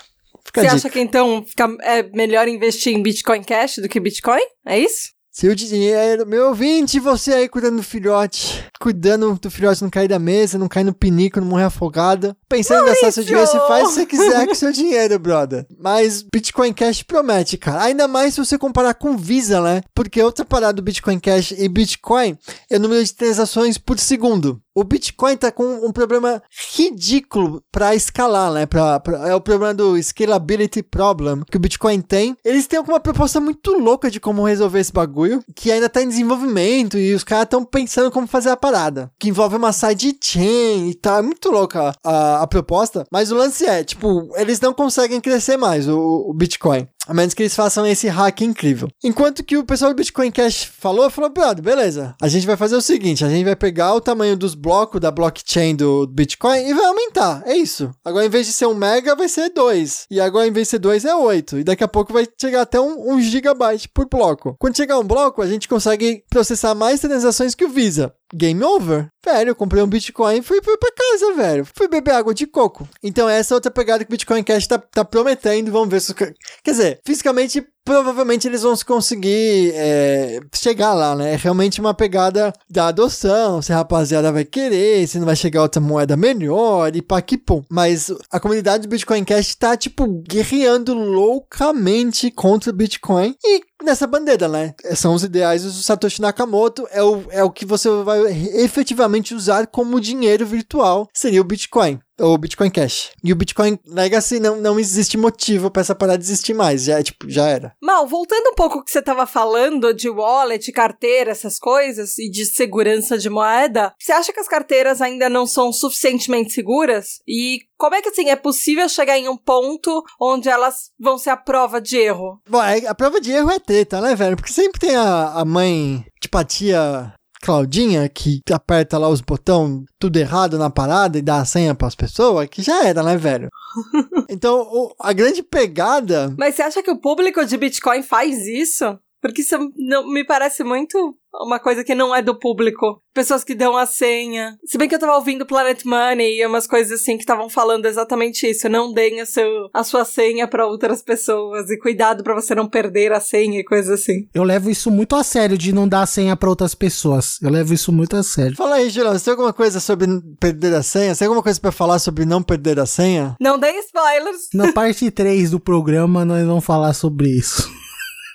Você acha que então fica, é melhor investir em Bitcoin Cash do que Bitcoin? É isso? Seu dinheiro, meu ouvinte, você aí cuidando do filhote, cuidando do filhote não cair da mesa, não cair no pinico, não morrer afogado. Pensando em gastar seu dinheiro, você faz o que você quiser com seu dinheiro, brother. Mas Bitcoin Cash promete, cara. Ainda mais se você comparar com Visa, né? Porque outra parada do Bitcoin Cash e Bitcoin é o número de transações por segundo. O Bitcoin tá com um problema ridículo para escalar, né? Pra, pra, é o problema do scalability problem que o Bitcoin tem. Eles têm uma proposta muito louca de como resolver esse bagulho, que ainda tá em desenvolvimento e os caras estão pensando como fazer a parada, que envolve uma sidechain e. É muito louca a, a, proposta, mas o lance é, tipo, eles não conseguem crescer mais o, o Bitcoin. A menos que eles façam esse hack incrível. Enquanto que o pessoal do Bitcoin Cash falou, falou, brother, beleza. A gente vai fazer o seguinte, a gente vai pegar o tamanho dos blocos da blockchain do Bitcoin e vai aumentar. É isso. Agora, em vez de ser um mega, vai ser dois. E agora, em vez de ser dois, é oito. E daqui a pouco vai chegar até um, um gigabyte por bloco. Quando chegar um bloco, a gente consegue processar mais transações que o Visa game over. Velho, eu comprei um Bitcoin e fui, fui pra casa, velho. Fui beber água de coco. Então essa é outra pegada que o Bitcoin Cash tá, tá prometendo. Vamos ver se... Quer dizer, fisicamente provavelmente eles vão conseguir é, chegar lá, né? É realmente uma pegada da adoção, se a rapaziada vai querer, se não vai chegar outra moeda melhor e pá que pum. Mas a comunidade do Bitcoin Cash tá, tipo, guerreando loucamente contra o Bitcoin e nessa bandeira, né? São os ideais do Satoshi Nakamoto, é o, é o que você vai efetivamente usar como dinheiro virtual, seria o Bitcoin o Bitcoin Cash. E o Bitcoin Legacy não, não existe motivo para essa parada existir mais. Já, tipo, já era. Mal, voltando um pouco que você tava falando de wallet, carteira, essas coisas, e de segurança de moeda, você acha que as carteiras ainda não são suficientemente seguras? E como é que assim é possível chegar em um ponto onde elas vão ser a prova de erro? Bom, é, a prova de erro é treta, né, velho? Porque sempre tem a, a mãe, tipo a tia Claudinha, que aperta lá os botões tudo errado na parada e dá a senha para as pessoas, que já era, né, velho? então, o, a grande pegada. Mas você acha que o público de Bitcoin faz isso? Porque isso não, me parece muito uma coisa que não é do público. Pessoas que dão a senha. Se bem que eu tava ouvindo Planet Money e umas coisas assim que estavam falando exatamente isso. Não deem a, seu, a sua senha para outras pessoas. E cuidado para você não perder a senha e coisas assim. Eu levo isso muito a sério de não dar a senha para outras pessoas. Eu levo isso muito a sério. Fala aí, Julião, você tem alguma coisa sobre perder a senha? Você tem alguma coisa para falar sobre não perder a senha? Não dê spoilers. Na parte 3 do programa, nós vamos falar sobre isso.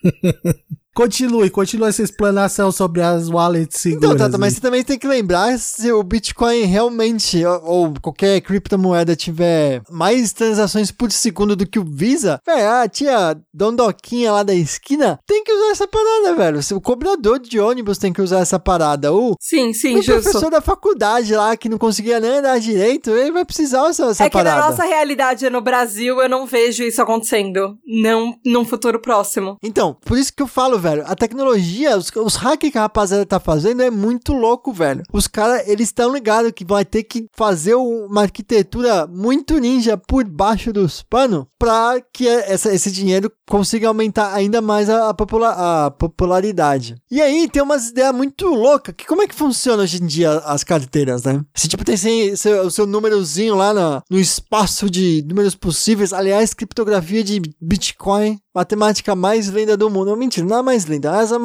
Continue, continue essa explanação sobre as wallets seguras. Então, Tata, mas você também tem que lembrar se o Bitcoin realmente, ou qualquer criptomoeda tiver mais transações por segundo do que o Visa, velho, a tia Dondoquinha lá da esquina tem que usar essa parada, velho. O cobrador de ônibus tem que usar essa parada. O, sim, sim, o professor da faculdade lá que não conseguia nem andar direito, ele vai precisar usar essa é parada. É que na nossa realidade no Brasil eu não vejo isso acontecendo. Não num futuro próximo. Então, por isso que eu falo, velho. A tecnologia, os, os hacks que a rapaziada tá fazendo é muito louco, velho. Os caras, eles estão ligados que vai ter que fazer uma arquitetura muito ninja por baixo dos panos pra que essa, esse dinheiro consiga aumentar ainda mais a, a, popula a popularidade. E aí tem umas ideias muito loucas. Que como é que funciona hoje em dia as carteiras, né? Se tipo tem seu, o seu númerozinho lá no, espaço de números possíveis. Aliás, criptografia de Bitcoin matemática mais linda do mundo. Mentira, não é mais linda. Essa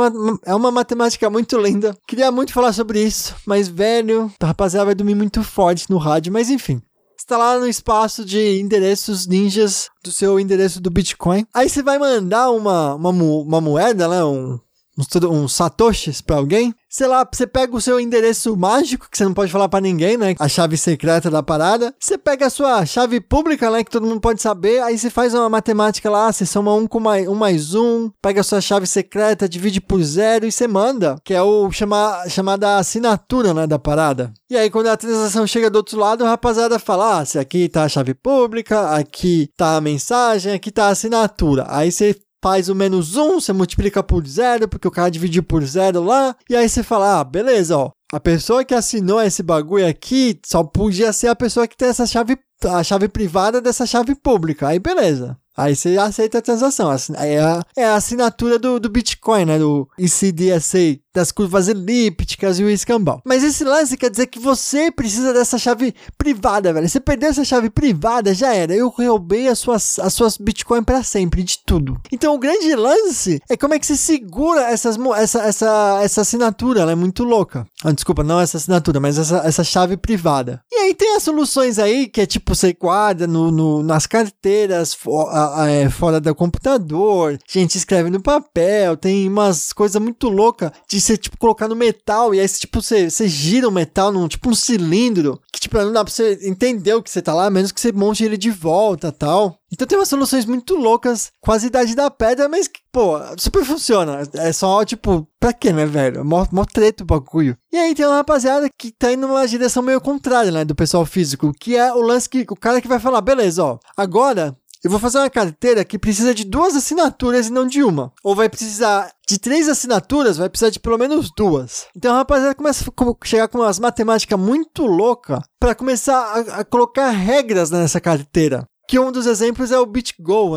é uma matemática muito linda. Queria muito falar sobre isso, mas velho, a rapaziada vai dormir muito forte no rádio, mas enfim. Está lá no espaço de endereços ninjas do seu endereço do Bitcoin. Aí você vai mandar uma, uma, uma moeda, né? Um, um, um satoshis para alguém sei lá, você pega o seu endereço mágico, que você não pode falar para ninguém, né? A chave secreta da parada. Você pega a sua chave pública, né? Que todo mundo pode saber. Aí você faz uma matemática lá, você soma um com mais um, mais um, pega a sua chave secreta, divide por zero e você manda. Que é o chama, chamada assinatura, né? Da parada. E aí, quando a transação chega do outro lado, a rapaziada fala: ah, aqui tá a chave pública, aqui tá a mensagem, aqui tá a assinatura. Aí você faz o menos um, você multiplica por zero, porque o cara dividiu por zero lá, e aí você fala, ah, beleza, ó, a pessoa que assinou esse bagulho aqui só podia ser a pessoa que tem essa chave, a chave privada dessa chave pública, aí beleza. Aí você aceita a transação. É a, é a assinatura do, do Bitcoin, né? Do ECDSA, das curvas elípticas e o escambau. Mas esse lance quer dizer que você precisa dessa chave privada, velho. Você perder essa chave privada, já era. Eu roubei as suas, as suas Bitcoin para sempre, de tudo. Então o grande lance é como é que você segura essas, essa, essa, essa assinatura. Ela é muito louca. Ah, desculpa, não essa assinatura, mas essa, essa chave privada. E aí tem as soluções aí que é tipo você guarda no, no nas carteiras, a, é, fora do computador, gente escreve no papel, tem umas coisas muito loucas de você, tipo, colocar no metal, e aí, tipo, você, você gira o metal num, tipo, um cilindro, que, tipo, não dá pra você entender o que você tá lá, menos que você monte ele de volta tal. Então tem umas soluções muito loucas, quase a idade da pedra, mas que, pô, super funciona. É só, tipo, pra quê, né, velho? Mó, mó treta o bagulho. E aí tem uma rapaziada que tá indo numa direção meio contrária, né, do pessoal físico, que é o lance que o cara que vai falar, beleza, ó, agora eu vou fazer uma carteira que precisa de duas assinaturas e não de uma. Ou vai precisar de três assinaturas, vai precisar de pelo menos duas. Então a rapaziada começa a chegar com umas matemáticas muito loucas para começar a, a colocar regras nessa carteira que um dos exemplos é o BitGo,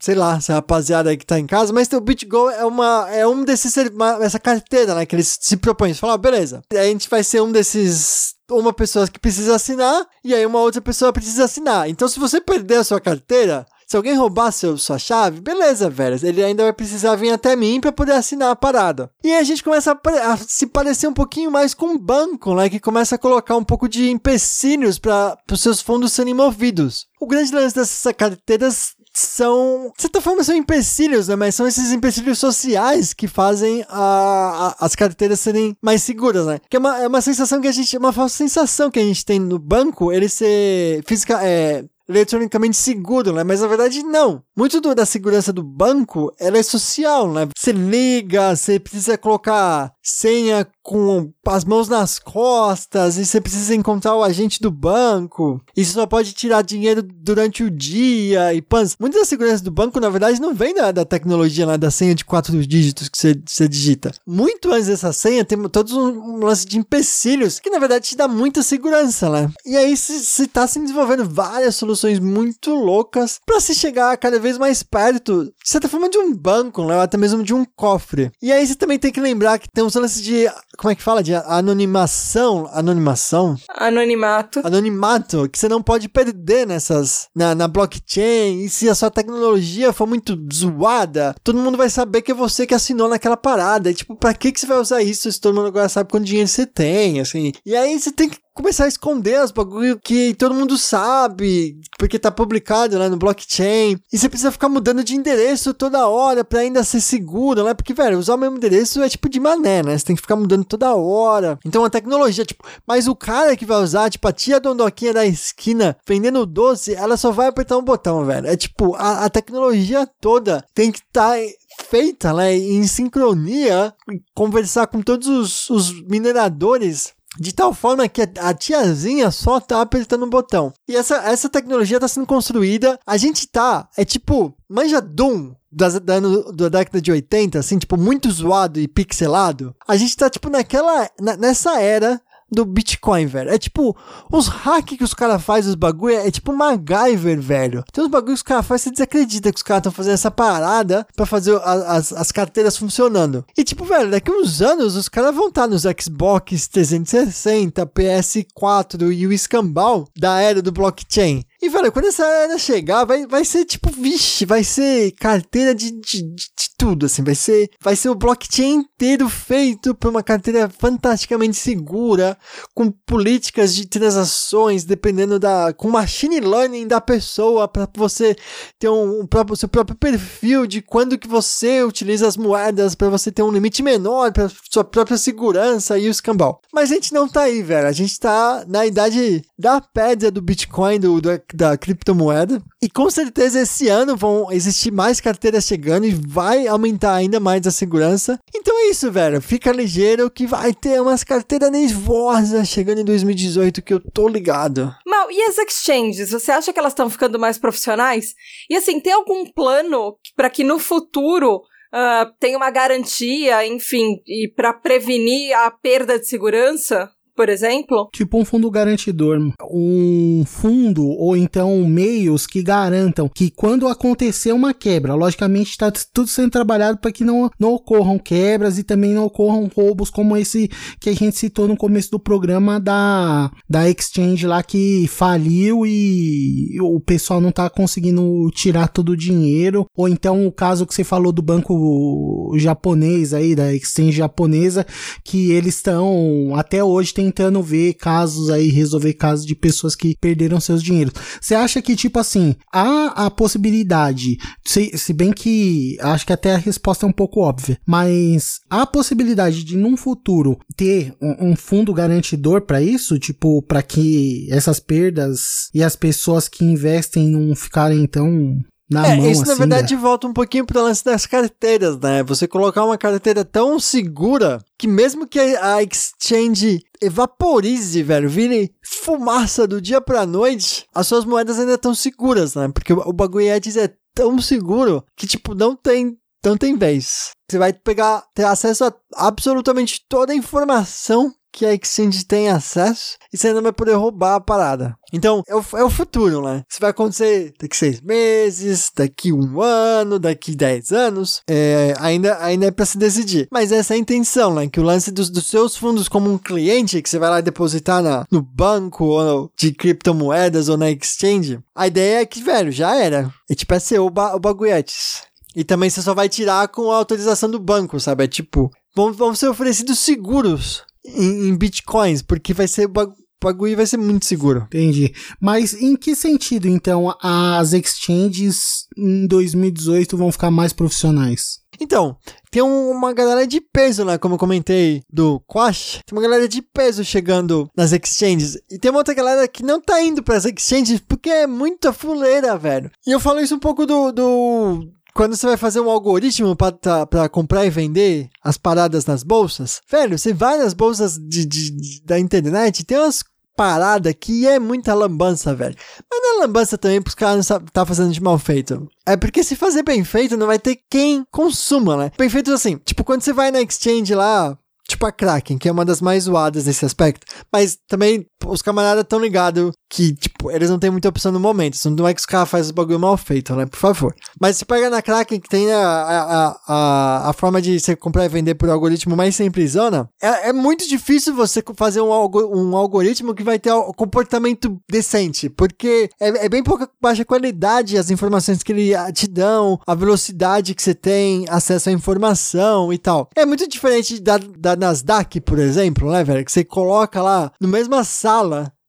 sei lá se a rapaziada que tá em casa, mas o BitGo é uma é um desses essa carteira, né, que eles se propõem, falar, ah, beleza, a gente vai ser um desses uma pessoa que precisa assinar e aí uma outra pessoa precisa assinar. Então se você perder a sua carteira, se alguém roubar seu, sua chave, beleza, velho. Ele ainda vai precisar vir até mim para poder assinar a parada. E aí a gente começa a, a, se parecer um pouquinho mais com um banco, né? Que começa a colocar um pouco de empecilhos para os seus fundos serem movidos. O grande lance dessas carteiras são, de certa forma, são empecilhos, né? Mas são esses empecilhos sociais que fazem a, a, as carteiras serem mais seguras, né? Que é uma, é uma sensação que a gente, é uma falsa sensação que a gente tem no banco, ele ser física, é, eletronicamente seguro, né? Mas na verdade não. Muito do, da segurança do banco, ela é social, né? Você liga, você precisa colocar senha com as mãos nas costas e você precisa encontrar o agente do banco e você só pode tirar dinheiro durante o dia e pans. Muita da segurança do banco, na verdade, não vem da, da tecnologia lá, da senha de quatro dígitos que você, você digita. Muito antes dessa senha, tem todos um, um, lance de empecilhos que, na verdade, te dá muita segurança, né? E aí se, se tá se desenvolvendo várias soluções muito loucas para se chegar cada vez mais perto, de certa forma, de um banco, né? Até mesmo de um cofre. E aí você também tem que lembrar que tem uns lances de como é que fala? De anonimação. Anonimação? Anonimato. Anonimato, que você não pode perder nessas. Na, na blockchain. E se a sua tecnologia for muito zoada, todo mundo vai saber que é você que assinou naquela parada. E, tipo, pra que, que você vai usar isso se todo mundo agora sabe quanto dinheiro você tem, assim? E aí você tem que começar a esconder os bagulho que todo mundo sabe, porque tá publicado lá no blockchain. E você precisa ficar mudando de endereço toda hora para ainda ser seguro, né? Porque, velho, usar o mesmo endereço é tipo de mané, né? Você tem que ficar mudando toda hora. Então a tecnologia, tipo, mas o cara que vai usar, tipo, a tia dondoquinha da esquina vendendo doce, ela só vai apertar um botão, velho. É tipo, a, a tecnologia toda tem que estar. Tá feita né, em sincronia, conversar com todos os, os mineradores de tal forma que a tiazinha só tá apertando um botão. E essa, essa tecnologia tá sendo construída. A gente tá. É tipo. Manja Doom da, da, da década de 80, assim, tipo, muito zoado e pixelado. A gente tá, tipo, naquela. Na, nessa era do Bitcoin, velho. É tipo, os hacks que os caras fazem, os bagulho, é tipo MacGyver, velho. Tem uns bagulhos que os caras fazem, você desacredita que os caras estão fazendo essa parada para fazer as, as carteiras funcionando. E tipo, velho, daqui uns anos os caras vão estar nos Xbox 360, PS4 e o escambau da era do blockchain. E, velho, quando essa era chegar, vai, vai ser tipo, vixe, vai ser carteira de, de, de, tudo, assim. Vai ser, vai ser o blockchain inteiro feito por uma carteira fantasticamente segura, com políticas de transações, dependendo da. com machine learning da pessoa, para você ter um, um próprio, seu próprio perfil de quando que você utiliza as moedas, para você ter um limite menor, para sua própria segurança e o escambau. Mas a gente não tá aí, velho. A gente tá na idade da pedra do Bitcoin, do, do da criptomoeda. E com certeza esse ano vão existir mais carteiras chegando e vai aumentar ainda mais a segurança. Então é isso, velho. Fica ligeiro que vai ter umas carteiras nervosas chegando em 2018 que eu tô ligado. Mal, e as exchanges? Você acha que elas estão ficando mais profissionais? E assim, tem algum plano para que no futuro uh, tenha uma garantia, enfim, e para prevenir a perda de segurança? Por exemplo? Tipo um fundo garantidor, um fundo ou então meios que garantam que quando acontecer uma quebra, logicamente está tudo sendo trabalhado para que não, não ocorram quebras e também não ocorram roubos como esse que a gente citou no começo do programa da, da Exchange lá que faliu e o pessoal não tá conseguindo tirar todo o dinheiro, ou então o caso que você falou do banco japonês aí, da Exchange japonesa, que eles estão até hoje tentando ver casos aí, resolver casos de pessoas que perderam seus dinheiros. Você acha que, tipo assim, há a possibilidade, se, se bem que acho que até a resposta é um pouco óbvia, mas há a possibilidade de num futuro ter um, um fundo garantidor para isso, tipo, para que essas perdas e as pessoas que investem não ficarem tão na é, mão, isso na assim, verdade né? volta um pouquinho pro lance das carteiras, né? Você colocar uma carteira tão segura que mesmo que a exchange evaporize, velho, vire fumaça do dia pra noite, as suas moedas ainda estão seguras, né? Porque o bagulho Edis é tão seguro que, tipo, não tem não tem vez. Você vai pegar, ter acesso a absolutamente toda a informação que a Exchange tem acesso e você não vai poder roubar a parada. Então, é o, é o futuro, né? Isso vai acontecer daqui seis meses, daqui um ano, daqui dez anos. É, ainda, ainda é para se decidir. Mas essa é a intenção, né? Que o lance dos, dos seus fundos como um cliente que você vai lá depositar na, no banco ou de criptomoedas ou na exchange. A ideia é que, velho, já era. É tipo, é seu o, ba o bagulhetes. E também você só vai tirar com a autorização do banco, sabe? É tipo, vão, vão ser oferecidos seguros em, em bitcoins, porque vai ser o bagulho vai ser muito seguro. Entendi. Mas em que sentido, então, as exchanges em 2018 vão ficar mais profissionais? Então, tem uma galera de peso, né? Como eu comentei do Quash. Tem uma galera de peso chegando nas exchanges. E tem uma outra galera que não tá indo pras exchanges porque é muita fuleira, velho. E eu falo isso um pouco do, do quando você vai fazer um algoritmo para comprar e vender as paradas nas bolsas, velho, você vai nas bolsas de, de, de da internet, tem umas parada que é muita lambança, velho. Mas não é lambança também pros caras não tá fazendo de mal feito. É porque se fazer bem feito, não vai ter quem consuma, né? Bem feito assim, tipo, quando você vai na exchange lá, tipo a Kraken, que é uma das mais zoadas nesse aspecto. Mas também os camaradas estão ligados que, tipo, eles não têm muita opção no momento. Não é que os caras fazem o bagulho mal feito, né? Por favor. Mas se pega na Kraken, que tem a, a, a, a forma de você comprar e vender por algoritmo mais simplesona, é, é muito difícil você fazer um, algo, um algoritmo que vai ter um comportamento decente. Porque é, é bem pouca baixa qualidade as informações que ele te dão, a velocidade que você tem, acesso à informação e tal. É muito diferente da, da Nasdaq, por exemplo, né, velho? Que você coloca lá no mesma sala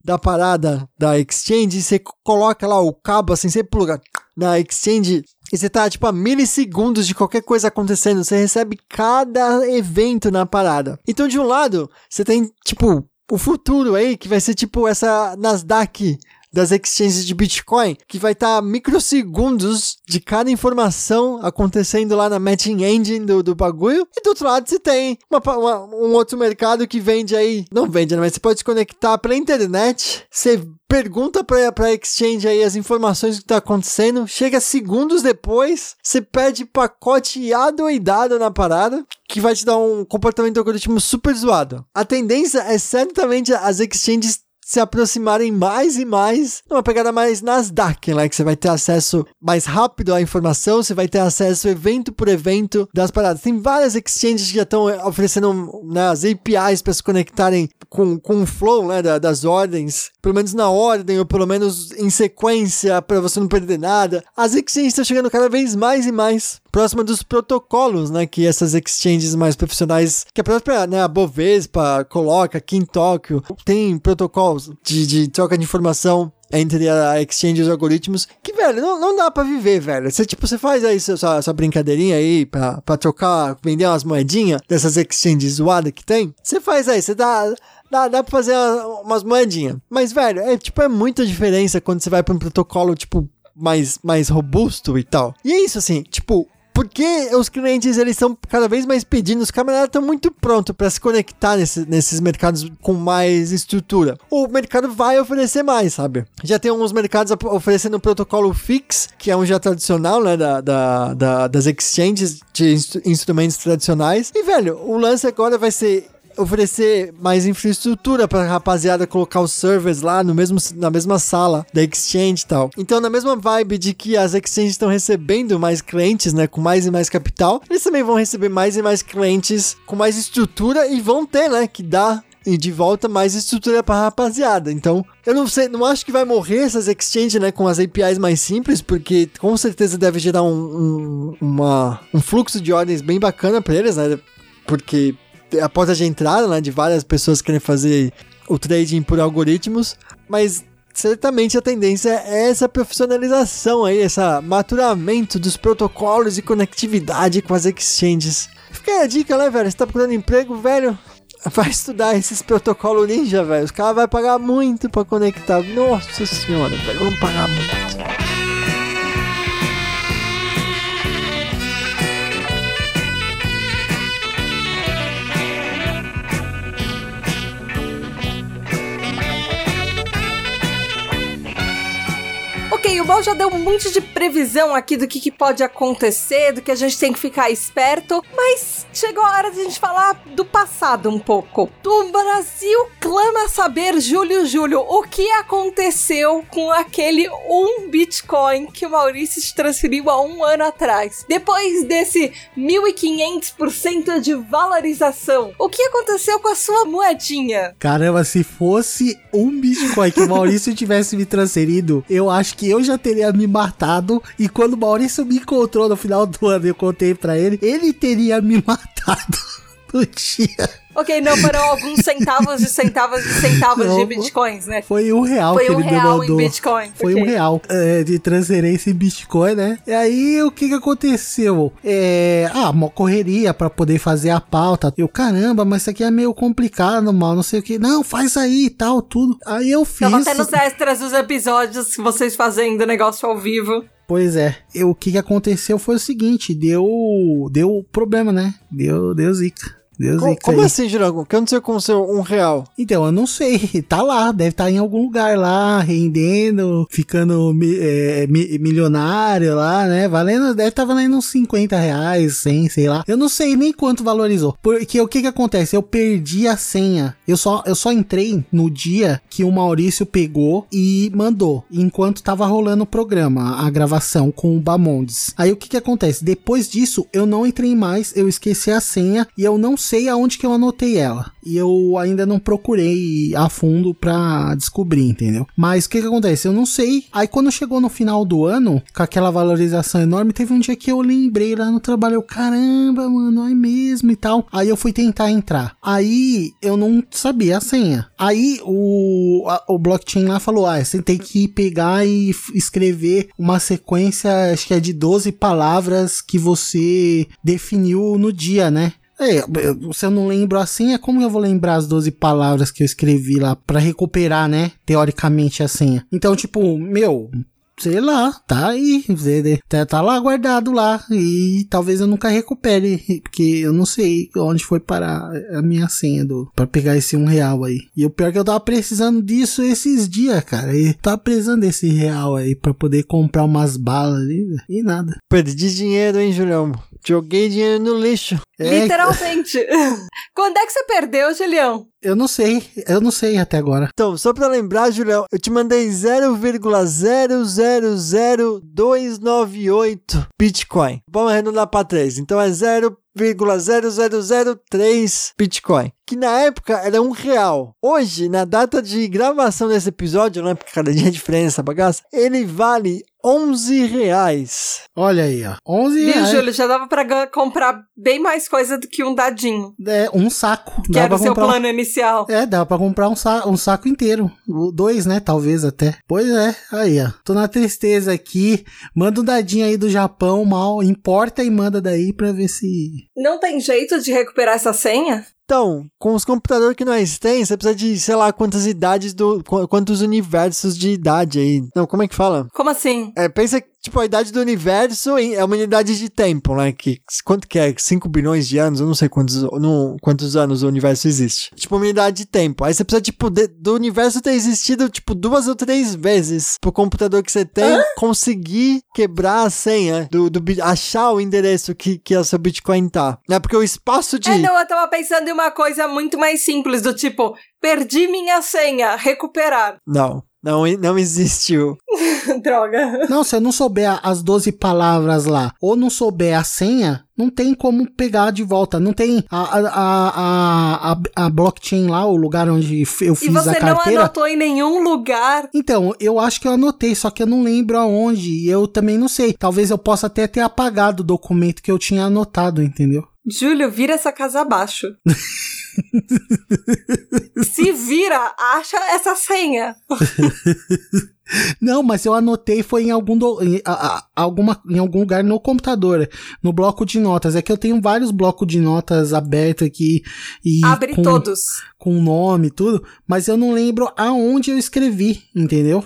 da parada da exchange, você coloca lá o cabo assim, você pluga na exchange e você tá tipo a milissegundos de qualquer coisa acontecendo, você recebe cada evento na parada. Então, de um lado, você tem tipo o futuro aí, que vai ser tipo essa Nasdaq das exchanges de Bitcoin, que vai estar tá microsegundos de cada informação acontecendo lá na matching engine do, do bagulho. E do outro lado você tem uma, uma, um outro mercado que vende aí, não vende, né, mas você pode se conectar pela internet, você pergunta pra, pra exchange aí as informações que tá acontecendo, chega segundos depois, você pede pacote adoidado na parada, que vai te dar um comportamento algoritmo super zoado. A tendência é certamente as exchanges se aproximarem mais e mais numa pegada mais Nasdaq, né? Que você vai ter acesso mais rápido à informação, você vai ter acesso evento por evento das paradas. Tem várias exchanges que já estão oferecendo né, as APIs para se conectarem com, com o flow né, da, das ordens, pelo menos na ordem ou pelo menos em sequência para você não perder nada. As exchanges estão chegando cada vez mais e mais próxima dos protocolos, né, que essas exchanges mais profissionais, que a própria, né, a Bovespa coloca aqui em Tóquio, tem protocolos de, de troca de informação entre a exchange e os algoritmos, que, velho, não, não dá para viver, velho. Você, tipo, você faz aí sua, sua brincadeirinha aí pra, pra trocar, vender umas moedinhas dessas exchanges zoadas que tem. Você faz aí, você dá... Dá, dá pra fazer umas moedinhas. Mas, velho, é, tipo, é muita diferença quando você vai pra um protocolo, tipo, mais, mais robusto e tal. E é isso, assim, tipo, porque os clientes eles estão cada vez mais pedindo, os camaradas estão muito prontos para se conectar nesse, nesses mercados com mais estrutura. O mercado vai oferecer mais, sabe? Já tem alguns mercados oferecendo um protocolo fix, que é um já tradicional, né, da, da, da das exchanges de instru instrumentos tradicionais. E, velho, o lance agora vai ser oferecer mais infraestrutura pra rapaziada colocar os servers lá no mesmo, na mesma sala da Exchange e tal. Então, na mesma vibe de que as Exchanges estão recebendo mais clientes, né, com mais e mais capital, eles também vão receber mais e mais clientes com mais estrutura e vão ter, né, que dar e de volta mais estrutura pra rapaziada. Então, eu não sei, não acho que vai morrer essas exchanges, né, com as APIs mais simples, porque com certeza deve gerar um, um, uma, um fluxo de ordens bem bacana pra eles, né, porque a porta de entrada, né, de várias pessoas querem fazer o trading por algoritmos, mas certamente a tendência é essa profissionalização aí, esse maturamento dos protocolos e conectividade com as exchanges. Fica aí a dica, né, velho? Você tá procurando emprego, velho? Vai estudar esses protocolos ninja, velho. Os caras vão pagar muito pra conectar. Nossa senhora, velho. Vamos pagar muito. Ok, o Bal já deu um monte de previsão aqui do que, que pode acontecer, do que a gente tem que ficar esperto, mas chegou a hora de a gente falar do passado um pouco. O Brasil clama saber, Júlio Júlio, o que aconteceu com aquele um Bitcoin que o Maurício te transferiu há um ano atrás. Depois desse 1.500% de valorização, o que aconteceu com a sua moedinha? Caramba, se fosse um Bitcoin que o Maurício tivesse me transferido, eu acho que eu já teria me matado. E quando o Maurício me encontrou no final do ano, eu contei pra ele, ele teria me matado no dia. Ok, não foram alguns centavos de centavos de centavos Não, de bitcoins, né? Foi um real Foi que um ele me real em mandou. Bitcoin. Foi Ok. um real é, de transferência em Bitcoin, né? E aí, o que que aconteceu? É, ah, uma correria pra poder fazer a pauta. Eu, caramba, mas isso aqui é meio complicado, mal, não sei o que. Não, faz aí e tal, tudo. Aí eu fiz. Tava até nos extras dos episódios que vocês fazendo negócio ao vivo. Pois é. Eu, o que que aconteceu foi o seguinte, deu deu problema, né? Deu, deu zica. Deu Co- zica Como aí. assim, Jurango? O que aconteceu com o seu um real? Então, eu não sei. Tá lá, deve estar em algum lugar lá, rendendo, ficando é, mi- milionário lá, né? Valendo, deve estar valendo uns 50 reais, 100, sei lá. Eu não sei nem quanto valorizou. Porque o que que acontece? Eu perdi a senha. Eu só, eu só entrei no dia que o Maurício pegou e mandou, enquanto tava rolando o programa, a gravação com o Bamondes. Aí o que que acontece? Depois disso, eu não entrei mais, eu esqueci a senha e eu não sei aonde que eu anotei ela. E eu ainda não procurei a fundo pra descobrir, entendeu? Mas o que que acontece? Eu não sei. Aí quando chegou no final do ano, com aquela valorização enorme, teve um dia que eu lembrei lá no trabalho, eu, caramba, mano, é mesmo e tal. Aí eu fui tentar entrar. Aí eu não sabia a senha. Aí o, a- o blockchain lá falou: ah, você tem que pegar e escrever uma sequência, acho que é de 12 palavras que você definiu no dia, né? É, eu- se eu não lembro assim, é como eu vou lembrar as 12 palavras que eu escrevi lá pra recuperar, né? Teoricamente a senha. Então, tipo, meu, sei lá, tá aí, tá, tá lá guardado lá e talvez eu nunca recupere, porque eu não sei onde foi parar a minha senha do para pegar esse um real aí. E o pior é que eu tava precisando disso esses dias, cara. E tava precisando desse real aí pra poder comprar umas balas ali e nada. Perdi dinheiro, hein, Julião? Joguei dinheiro no lixo. É, Literalmente. Quando é que você perdeu, Julião? Eu não sei, eu não sei até agora. Então, só pra lembrar, Julião, eu te mandei 0,000298 Bitcoin. Vamos arredondar pra 3. Então é 0,0003 Bitcoin. Que na época era um real. Hoje, na data de gravação desse episódio, né? Porque cada dia é diferente essa bagaça. Ele vale 11 reais. Olha aí, ó. 11 Viu, reais. Júlio? Já dava pra comprar bem mais coisa do que um dadinho. É, um saco. Que Dá era o seu comprar plano inicial. É, dá pra comprar um, sa um saco inteiro. Dois, né? Talvez até. Pois é, aí, ó. Tô na tristeza aqui. Manda um dadinho aí do Japão, mal. Importa e manda daí pra ver se. Não tem jeito de recuperar essa senha? Então, com os computadores que nós temos, você precisa de, sei lá, quantas idades do. qu- quantos universos de idade aí. Não, como é que fala? Como assim? É, pensa que, Tipo, a idade do universo é uma unidade de tempo, né? Que, quanto que é? 5 bilhões de anos? Eu não sei quantos, não, quantos anos o universo existe. Tipo, uma unidade de tempo. Aí você precisa, tipo, de- do universo ter existido, tipo, duas ou três vezes pro computador que você tem conseguir quebrar a senha, do, do, achar o endereço que, que o seu Bitcoin tá. Né? Porque o espaço de... É, não, eu tava pensando em uma coisa muito mais simples, do tipo, perdi minha senha, recuperar. Não, não, não existiu. Droga. Não, se eu não souber as 12 palavras lá, ou não souber a senha, não tem como pegar de volta. Não tem a, a, a, a, a blockchain lá, o lugar onde eu E fiz você a não carteira. anotou em nenhum lugar. Então, eu acho que eu anotei, só que eu não lembro aonde. E eu também não sei. Talvez eu possa até ter apagado o documento que eu tinha anotado, entendeu? Júlio, vira essa casa abaixo. Se vira, acha essa senha. Não, mas eu anotei foi em algum, do- em, a- a- alguma, em algum lugar no computador, no bloco de notas. É que eu tenho vários blocos de notas abertos aqui e Abre com, todos. com nome e tudo, mas eu não lembro aonde eu escrevi, entendeu?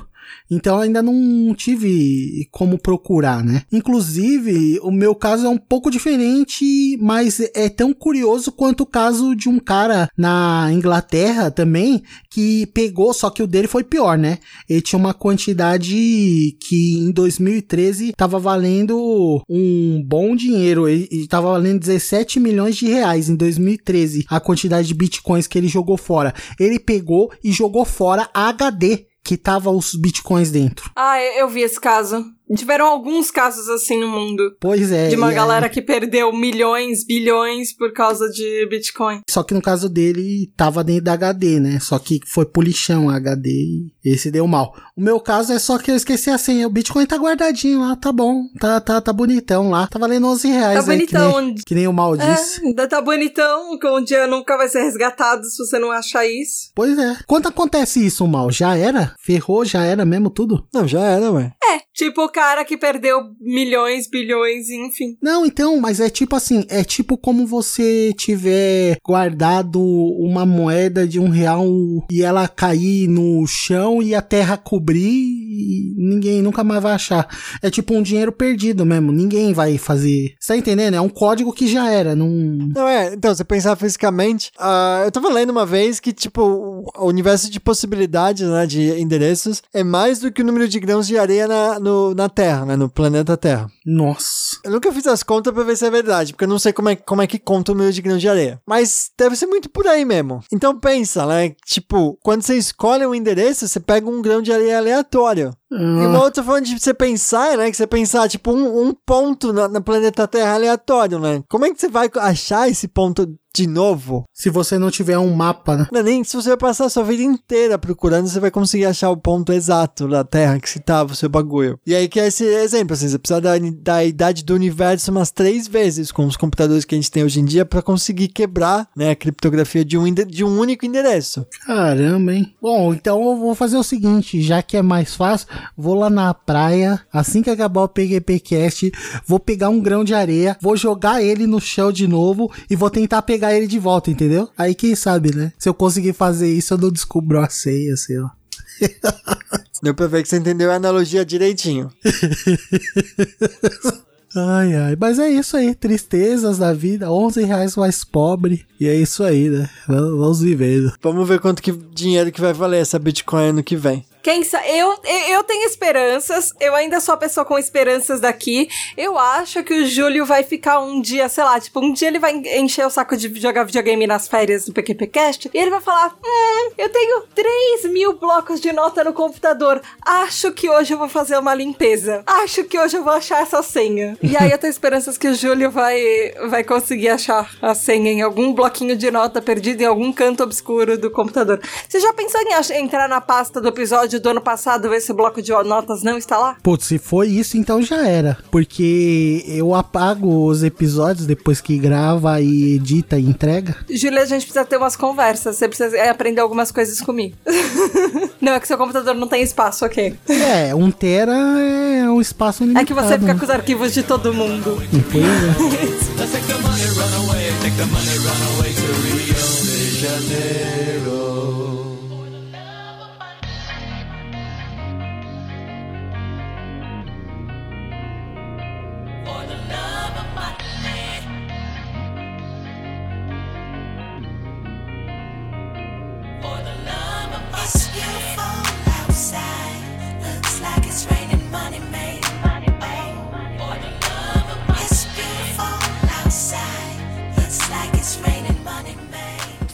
Então ainda não tive como procurar, né? Inclusive, o meu caso é um pouco diferente, mas é tão curioso quanto o caso de um cara na Inglaterra também que pegou, só que o dele foi pior, né? Ele tinha uma quantidade que em 2013 tava valendo um bom dinheiro. Ele, ele tava valendo 17 milhões de reais em 2013, a quantidade de bitcoins que ele jogou fora. Ele pegou e jogou fora a HD que tava os bitcoins dentro. Ah, eu vi esse caso. Tiveram alguns casos assim no mundo. Pois é. De uma galera que perdeu milhões, bilhões por causa de Bitcoin. Só que no caso dele tava dentro da HD, né? Só que foi pro lixão a HD e esse deu mal. O meu caso é só que eu esqueci a senha. O Bitcoin tá guardadinho lá, tá bom. Tá, tá, tá bonitão lá. Tá valendo 11 reais Tá aí, bonitão. Que nem, que nem o mal disse. É, ainda tá bonitão, que um dia nunca vai ser resgatado se você não achar isso. Pois é. Quando acontece isso, mal? Já era? Ferrou, já era mesmo tudo? Não, já era, ué. É, tipo o cara que perdeu milhões, bilhões, enfim. Não, então, mas é tipo assim, é tipo como você tiver guardado uma moeda de um real e ela cair no chão e a terra cobrir e ninguém nunca mais vai achar. É tipo um dinheiro perdido mesmo, ninguém vai fazer. Você tá entendendo? É um código que já era, não... Não é, então, você pensar fisicamente, ah, eu tava lendo uma vez que, tipo, o o universo de possibilidades, né, de endereços, é mais do que o número de grãos de areia na, no, na Terra, né, no planeta Terra. Nossa. Eu nunca fiz as contas pra ver se é verdade, porque eu não sei como é, como é que conta o número de grãos de areia. Mas deve ser muito por aí mesmo. Então pensa, né, tipo, quando você escolhe um endereço, você pega um grão de areia aleatório. E uma Ah, outra forma de você pensar, né? Que você pensar, tipo, um, um ponto na, na planeta Terra aleatório, né? Como é que você vai achar esse ponto de novo? se você não tiver um mapa, né? Não, nem se você vai passar a sua vida inteira procurando, você vai conseguir achar o ponto exato da Terra que se tava o seu bagulho. E aí que é esse exemplo, assim, você precisa da, da idade do universo umas três vezes com os computadores que a gente tem hoje em dia pra conseguir quebrar, né, a criptografia de um, de um único endereço. Caramba, hein? Bom, então eu vou fazer o seguinte, já que é mais fácil, vou lá na praia, assim que acabar o PGPcast, vou pegar um grão de areia, vou jogar ele no chão de novo e vou tentar pegar ele de volta, entendeu? Aí quem sabe, né? Se eu conseguir fazer isso, eu não descubro a ceia, sei lá. Deu pra ver que você entendeu a analogia direitinho. Ai, ai, mas é isso aí, tristezas da vida, 11 reais mais pobre, e é isso aí, né? Vamos vamos vivendo. Vamos ver quanto que dinheiro que vai valer essa Bitcoin ano que vem. Quem sabe? Eu, eu tenho esperanças. Eu ainda sou a pessoa com esperanças daqui. Eu acho que o Júlio vai ficar um dia, sei lá, tipo, um dia ele vai encher o saco de jogar videogame nas férias do PQPcast e ele vai falar: Hum, eu tenho 3 mil blocos de nota no computador. Acho que hoje eu vou fazer uma limpeza. Acho que hoje eu vou achar essa senha. E aí eu tenho esperanças que o Júlio vai, vai conseguir achar a senha em algum bloquinho de nota perdido em algum canto obscuro do computador. Você já pensou em entrar na pasta do episódio do ano passado e ver se o bloco de notas não está lá? Putz, se foi isso, então já era. Porque eu apago os episódios depois que grava e edita e entrega. Júlia, a gente precisa ter umas conversas. Você precisa é, aprender algumas coisas comigo. não, é que seu computador não tem espaço, ok. É, um tera é um espaço É limitado. que você fica com os arquivos de todo mundo. Pois é. money made. Oh, it's beautiful outside. It's like it's raining money made.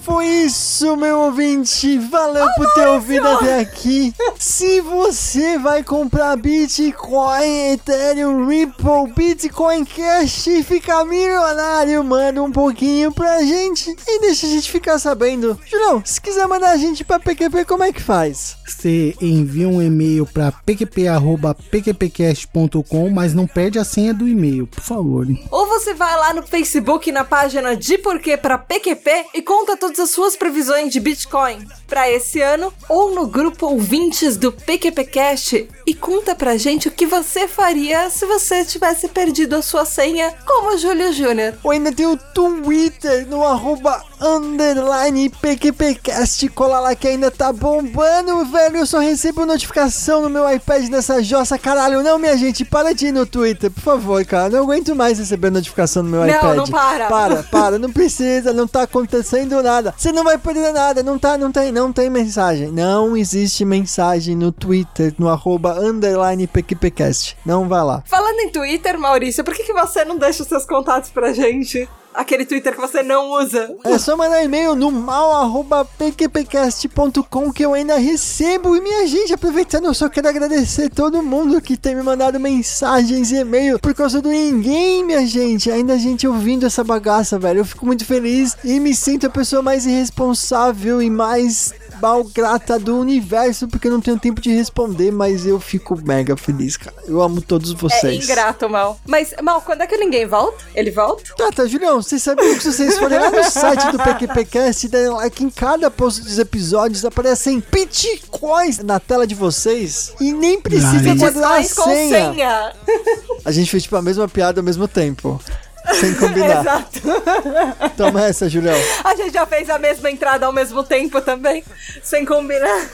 Foi isso, meu ouvinte. Valeu por ter ouvido até aqui. Se você vai comprar Bitcoin, Ethereum, Ripple, Bitcoin Cash e ficar milionário, manda um pouquinho pra gente e deixa a gente ficar sabendo. Julião, se quiser mandar a gente pra PQP, como é que faz? Você envia um e-mail para pqp.pqpcast.com, mas não perde a senha do e-mail, por favor. Ou você vai lá no Facebook na página de Porquê para PQP e conta todas as suas previsões de Bitcoin para esse ano, ou no grupo ouvintes do PQPcast e conta pra gente o que você faria se você tivesse perdido a sua senha, como o Júlio Júnior. Ou ainda tem o Twitter no arroba underline PQPcast. Cola lá que ainda tá bombando, velho. Eu só recebo notificação no meu iPad nessa jossa. Caralho, não, minha gente, para de ir no Twitter, por favor, cara. Não aguento mais receber notificação no meu Não, iPad. não para. Para, para, não precisa, não tá acontecendo nada. Você não vai perder nada, não tá, não tem, não tem mensagem. Não existe mensagem no Twitter, no arroba underline PQPcast. Não vai lá. Falando em Twitter, Maurício, por que, que você não deixa os seus contatos pra gente? Aquele Twitter que você não usa. É só mandar e-mail no mal.pqpcast.com que eu ainda recebo. E minha gente, aproveitando, eu só quero agradecer todo mundo que tem me mandado mensagens e e-mail por causa do ninguém, minha gente. Ainda a gente ouvindo essa bagaça, velho. Eu fico muito feliz e me sinto a pessoa mais irresponsável e mais mal grata do universo porque eu não tenho tempo de responder, mas eu fico mega feliz, cara. Eu amo todos É vocês. ingrato, Mal. Mas, Mal, quando é que ninguém volta? Ele volta? Tá, tá, Julião, vocês sabiam que se vocês forem lá no site do PQPcast e derem like em cada post dos episódios, aparecem bitcoins na tela de vocês e nem precisa guardar a senha. senha. A gente fez tipo a mesma piada ao mesmo tempo. Sem combinar. Exato. Toma essa, Julião. A gente já fez a mesma entrada ao mesmo tempo também, sem combinar.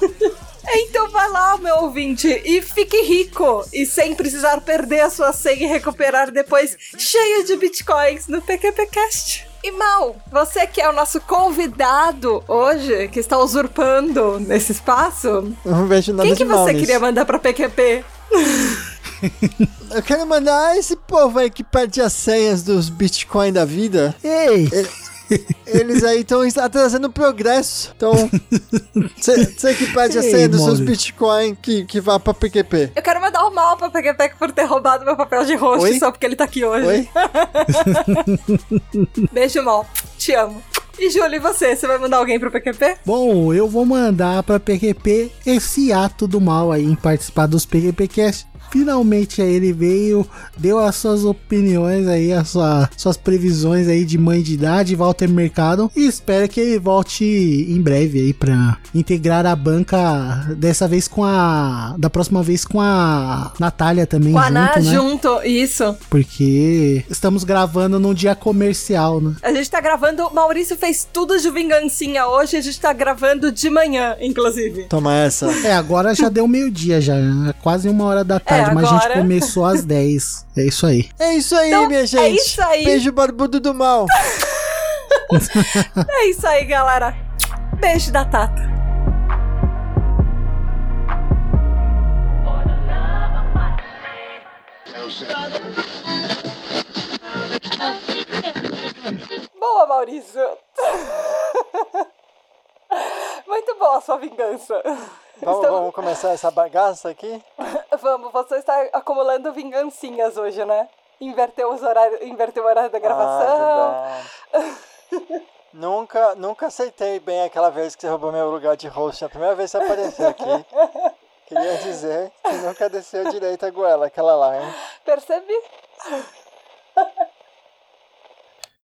Então vai lá, meu ouvinte, e fique rico e sem precisar perder a sua senha e recuperar depois cheio de bitcoins no PQPcast. E Mal, você que é o nosso convidado hoje, que está usurpando nesse espaço, Eu não vejo nada quem que você nisso. queria mandar pra PQP? Eu quero mandar esse povo aí que perde as senhas dos bitcoins da vida. Ei! Eles aí estão atrasando o progresso. Então, você que perde a senha dos seus bitcoins que, que vá pra PQP. Eu quero mandar o mal pra PQP por ter roubado meu papel de host Oi? só porque ele tá aqui hoje. Oi? Beijo, Mal. Te amo. E Júlio, e você? Você vai mandar alguém pro PQP? Bom, eu vou mandar pra PQP esse ato do mal aí em participar dos PQPcast. Finalmente aí ele veio, deu as suas opiniões aí, as sua- suas previsões aí de mãe de idade, Walter Mercado. E espero que ele volte em breve aí pra integrar a banca, dessa vez com a. Da próxima vez com a Natália também. Com a junto, Ana né? junto, isso. Porque estamos gravando num dia comercial, né? A gente tá gravando. Maurício fez tudo de vingancinha hoje. A gente tá gravando de manhã, inclusive. Toma essa. É, agora já deu meio-dia já, né? quase uma hora da tarde, mas a gente começou às 10. É isso aí. É isso aí, Então, minha é gente. isso aí. Beijo barbudo do mal. É isso aí, galera. Beijo da Tata. Boa, Maurício. Muito boa a sua vingança. Vamos, Estamos- vamos começar essa bagaça aqui? Vamos, você está acumulando vingancinhas hoje, né? Inverteu, os horários, inverteu o horário da gravação. Ah, nunca, nunca aceitei bem aquela vez que você roubou meu lugar de host. A primeira vez que você apareceu aqui. Queria dizer que nunca desceu direito a goela, aquela lá, hein? Percebi?